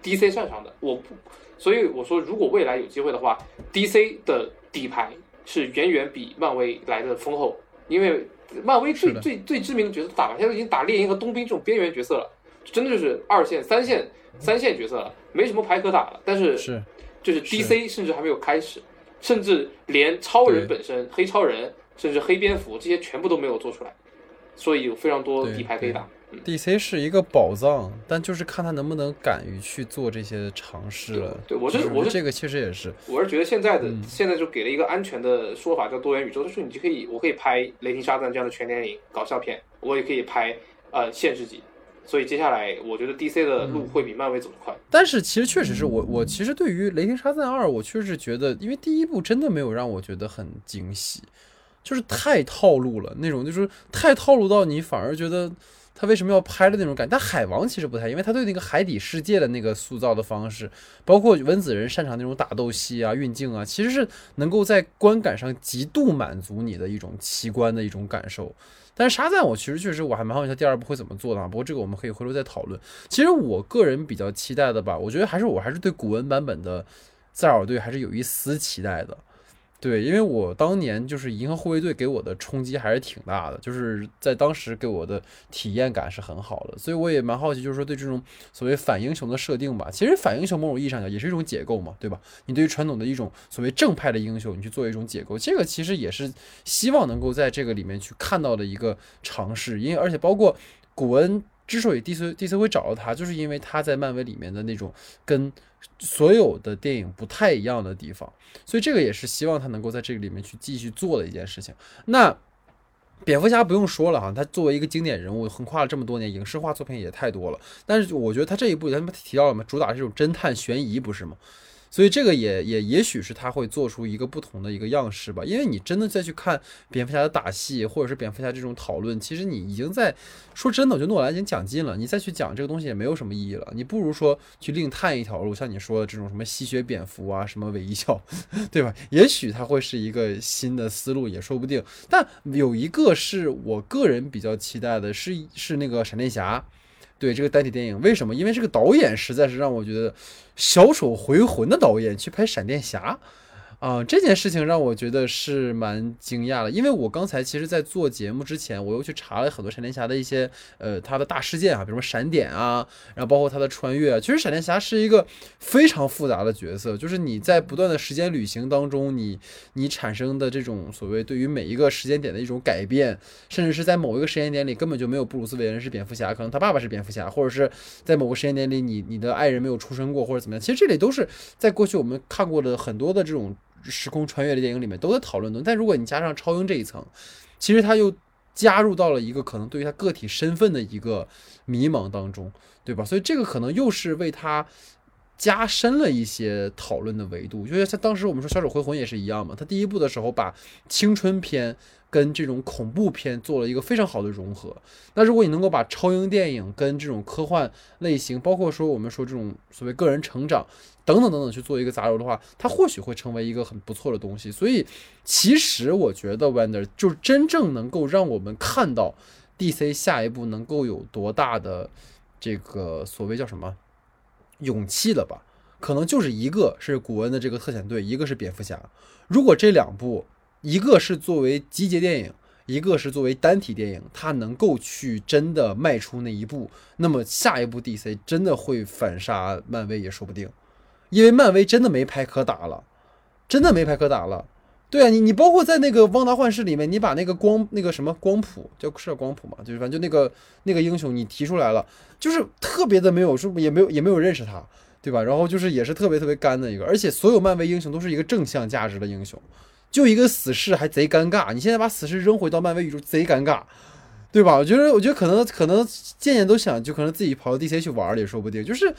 DC 擅长的。我不，所以我说，如果未来有机会的话，DC 的底牌是远远比漫威来的丰厚，因为漫威最最最知名的角色打完，现在已经打猎鹰和冬兵这种边缘角色了，真的就是二线、三线、三线角色了，没什么牌可打了。但是是就是 DC 甚至还没有开始，甚至连超人本身、黑超人，甚至黑蝙蝠这些全部都没有做出来，所以有非常多底牌可以打。DC 是一个宝藏，但就是看他能不能敢于去做这些尝试了。对我是我是这个其实也是，我是觉得现在的、嗯现在就给了一个安全的说法，叫多元宇宙，就是你就可以我可以拍《雷霆沙赞》这样的全年龄搞笑片，我也可以拍呃现实级。所以接下来我觉得 DC 的路会比漫威走得快。但是其实确实是我我其实对于《雷霆沙赞二》，我确实觉得，因为第一部真的没有让我觉得很惊喜，就是太套路了，那种就是太套路到你反而觉得他为什么要拍的那种感觉。但海王其实不太，因为他对那个海底世界的那个塑造的方式，包括温子仁擅长那种打斗戏啊、运镜啊，其实是能够在观感上极度满足你的一种奇观的一种感受。但是沙赞，我其实确实我还蛮好奇他第二部会怎么做的啊。不过这个我们可以回头再讨论。其实我个人比较期待的吧，我觉得还是我还是对古文版本的塞尔队还是有一丝期待的。对，因为我当年就是银河护卫队给我的冲击还是挺大的，就是在当时给我的体验感是很好的，所以我也蛮好奇，就是说对这种所谓反英雄的设定吧，其实反英雄某种意义上讲也是一种解构嘛，对吧？你对于传统的一种所谓正派的英雄，你去做一种解构，这个其实也是希望能够在这个里面去看到的一个尝试，因为而且包括古恩之所以 DC DC 会找到他，就是因为他在漫威里面的那种跟所有的电影不太一样的地方，所以这个也是希望他能够在这个里面去继续做的一件事情。那蝙蝠侠不用说了哈，他作为一个经典人物，横跨了这么多年，影视化作品也太多了。但是我觉得他这一部，咱们提到了嘛，主打这种侦探悬疑，不是吗？所以这个也也也许是他会做出一个不同的一个样式吧。因为你真的再去看蝙蝠侠的打戏，或者是蝙蝠侠这种讨论，其实你已经在说真的，我觉得诺兰已经讲尽了，你再去讲这个东西也没有什么意义了。你不如说去另探一条路，像你说的这种什么吸血蝙蝠啊，什么韦一笑，对吧？也许它会是一个新的思路，也说不定。但有一个是我个人比较期待的，是是那个闪电侠。对这个单体电影，为什么？因为这个导演实在是让我觉得小丑回魂的导演去拍闪电侠。啊，这件事情让我觉得是蛮惊讶的，因为我刚才其实，在做节目之前，我又去查了很多闪电侠的一些呃他的大事件啊，比如说闪点啊，然后包括他的穿越。其实闪电侠是一个非常复杂的角色，就是你在不断的时间旅行当中，你你产生的这种所谓对于每一个时间点的一种改变，甚至是在某一个时间点里根本就没有布鲁斯韦恩是蝙蝠侠，可能他爸爸是蝙蝠侠，或者是在某个时间点里你你的爱人没有出生过或者怎么样。其实这里都是在过去我们看过的很多的这种。时空穿越的电影里面都在讨论的，但如果你加上超英这一层，其实他又加入到了一个可能对于他个体身份的一个迷茫当中，对吧？所以这个可能又是为他加深了一些讨论的维度。就像当时我们说《小丑回魂》也是一样嘛，他第一部的时候把青春片跟这种恐怖片做了一个非常好的融合。那如果你能够把超英电影跟这种科幻类型，包括说我们说这种所谓个人成长。等等等等去做一个杂糅的话，它或许会成为一个很不错的东西。所以，其实我觉得 Wonder 就真正能够让我们看到 DC 下一步能够有多大的这个所谓叫什么勇气了吧？可能就是一个是古恩的这个特遣队，一个是蝙蝠侠。如果这两部，一个是作为集结电影，一个是作为单体电影，它能够去真的迈出那一步，那么下一部 DC 真的会反杀漫威也说不定。因为漫威真的没牌可打了，真的没牌可打了。对啊，你你包括在那个《旺达幻视》里面，你把那个光那个什么光谱叫是光谱嘛，就是反正就那个那个英雄你提出来了，就是特别的没有说也没有也没有认识他，对吧？然后就是也是特别特别干的一个，而且所有漫威英雄都是一个正向价值的英雄，就一个死侍还贼尴尬。你现在把死侍扔回到漫威宇宙，贼尴尬，对吧？我觉得我觉得可能可能渐渐都想就可能自己跑到 DC 去玩了也说不定，就是。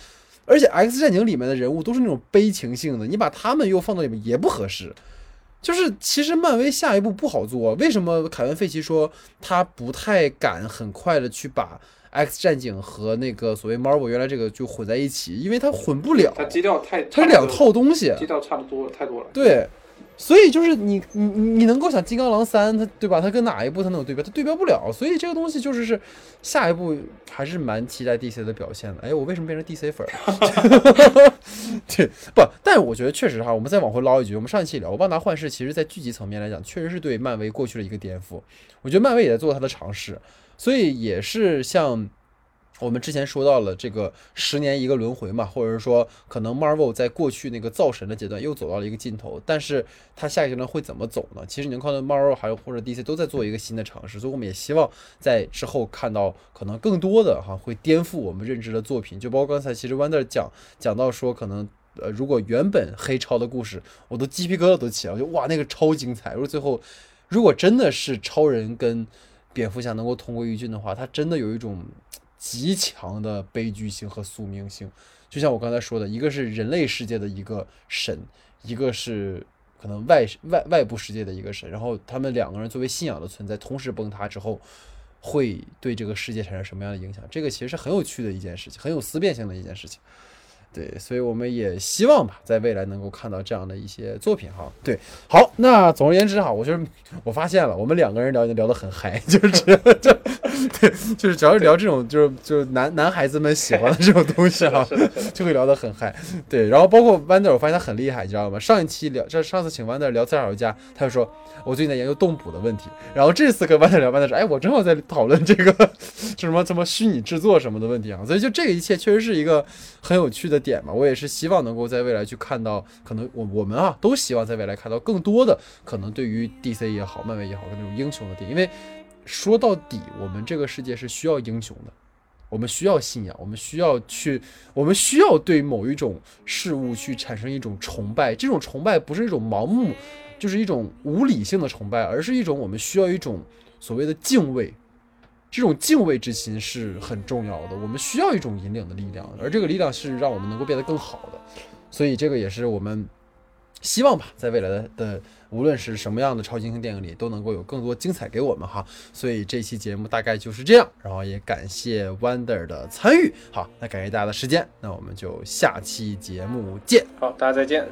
而且《X 战警》里面的人物都是那种悲情性的，你把他们又放到里面也不合适。就是其实漫威下一步不好做，为什么凯文·费奇说他不太敢很快的去把《X 战警》和那个所谓 Marvel 原来这个就混在一起？因为他混不了，他基调太，它是两套东西，基调差不多太多了。对。所以就是你你你能够想金刚狼三，它对吧？它跟哪一部它能有对标？它对标不了。所以这个东西就是是下一步还是蛮期待 DC 的表现的。哎，我为什么变成 DC 粉了？对，不，但我觉得确实哈，我们再往回捞一句，我们上一期聊《万达幻视》，其实在剧集层面来讲，确实是对漫威过去的一个颠覆。我觉得漫威也在做它的尝试，所以也是像。我们之前说到了这个十年一个轮回嘛，或者是说可能 Marvel 在过去那个造神的阶段又走到了一个尽头，但是它下一阶段会怎么走呢？其实你能看到 Marvel 还有或者 DC 都在做一个新的尝试，所以我们也希望在之后看到可能更多的哈会颠覆我们认知的作品，就包括刚才其实 Wonder 讲讲到说可能呃如果原本黑超的故事我都鸡皮疙瘩都起来了，就哇那个超精彩，如果最后如果真的是超人跟蝙蝠侠能够同归于尽的话，它真的有一种。极强的悲剧性和宿命性，就像我刚才说的，一个是人类世界的一个神，一个是可能外外外部世界的一个神，然后他们两个人作为信仰的存在，同时崩塌之后，会对这个世界产生什么样的影响？这个其实是很有趣的一件事情，很有思辨性的一件事情。对，所以我们也希望吧，在未来能够看到这样的一些作品哈。对，好，那总而言之哈，我觉得我发现了，我们两个人聊就聊得很嗨，就是 就对，就是只要是聊这种就是就是男男孩子们喜欢的这种东西哈，就会聊得很嗨。对，然后包括 Wander，我发现他很厉害，你知道吗？上一期聊，这上次请 Wander 聊《塞尔家》，他就说我最近在研究动捕的问题，然后这次跟 Wander 聊，Wander 说，哎，我正好在讨论这个什么什么虚拟制作什么的问题啊，所以就这个一切确实是一个很有趣的。点嘛，我也是希望能够在未来去看到，可能我我们啊都希望在未来看到更多的可能对于 DC 也好，漫威也好的那种英雄的电影，因为说到底，我们这个世界是需要英雄的，我们需要信仰，我们需要去，我们需要对某一种事物去产生一种崇拜，这种崇拜不是一种盲目，就是一种无理性的崇拜，而是一种我们需要一种所谓的敬畏。这种敬畏之心是很重要的，我们需要一种引领的力量，而这个力量是让我们能够变得更好的。所以这个也是我们希望吧，在未来的的无论是什么样的超级英雄电影里，都能够有更多精彩给我们哈。所以这期节目大概就是这样，然后也感谢 Wonder 的参与。好，那感谢大家的时间，那我们就下期节目见。好，大家再见。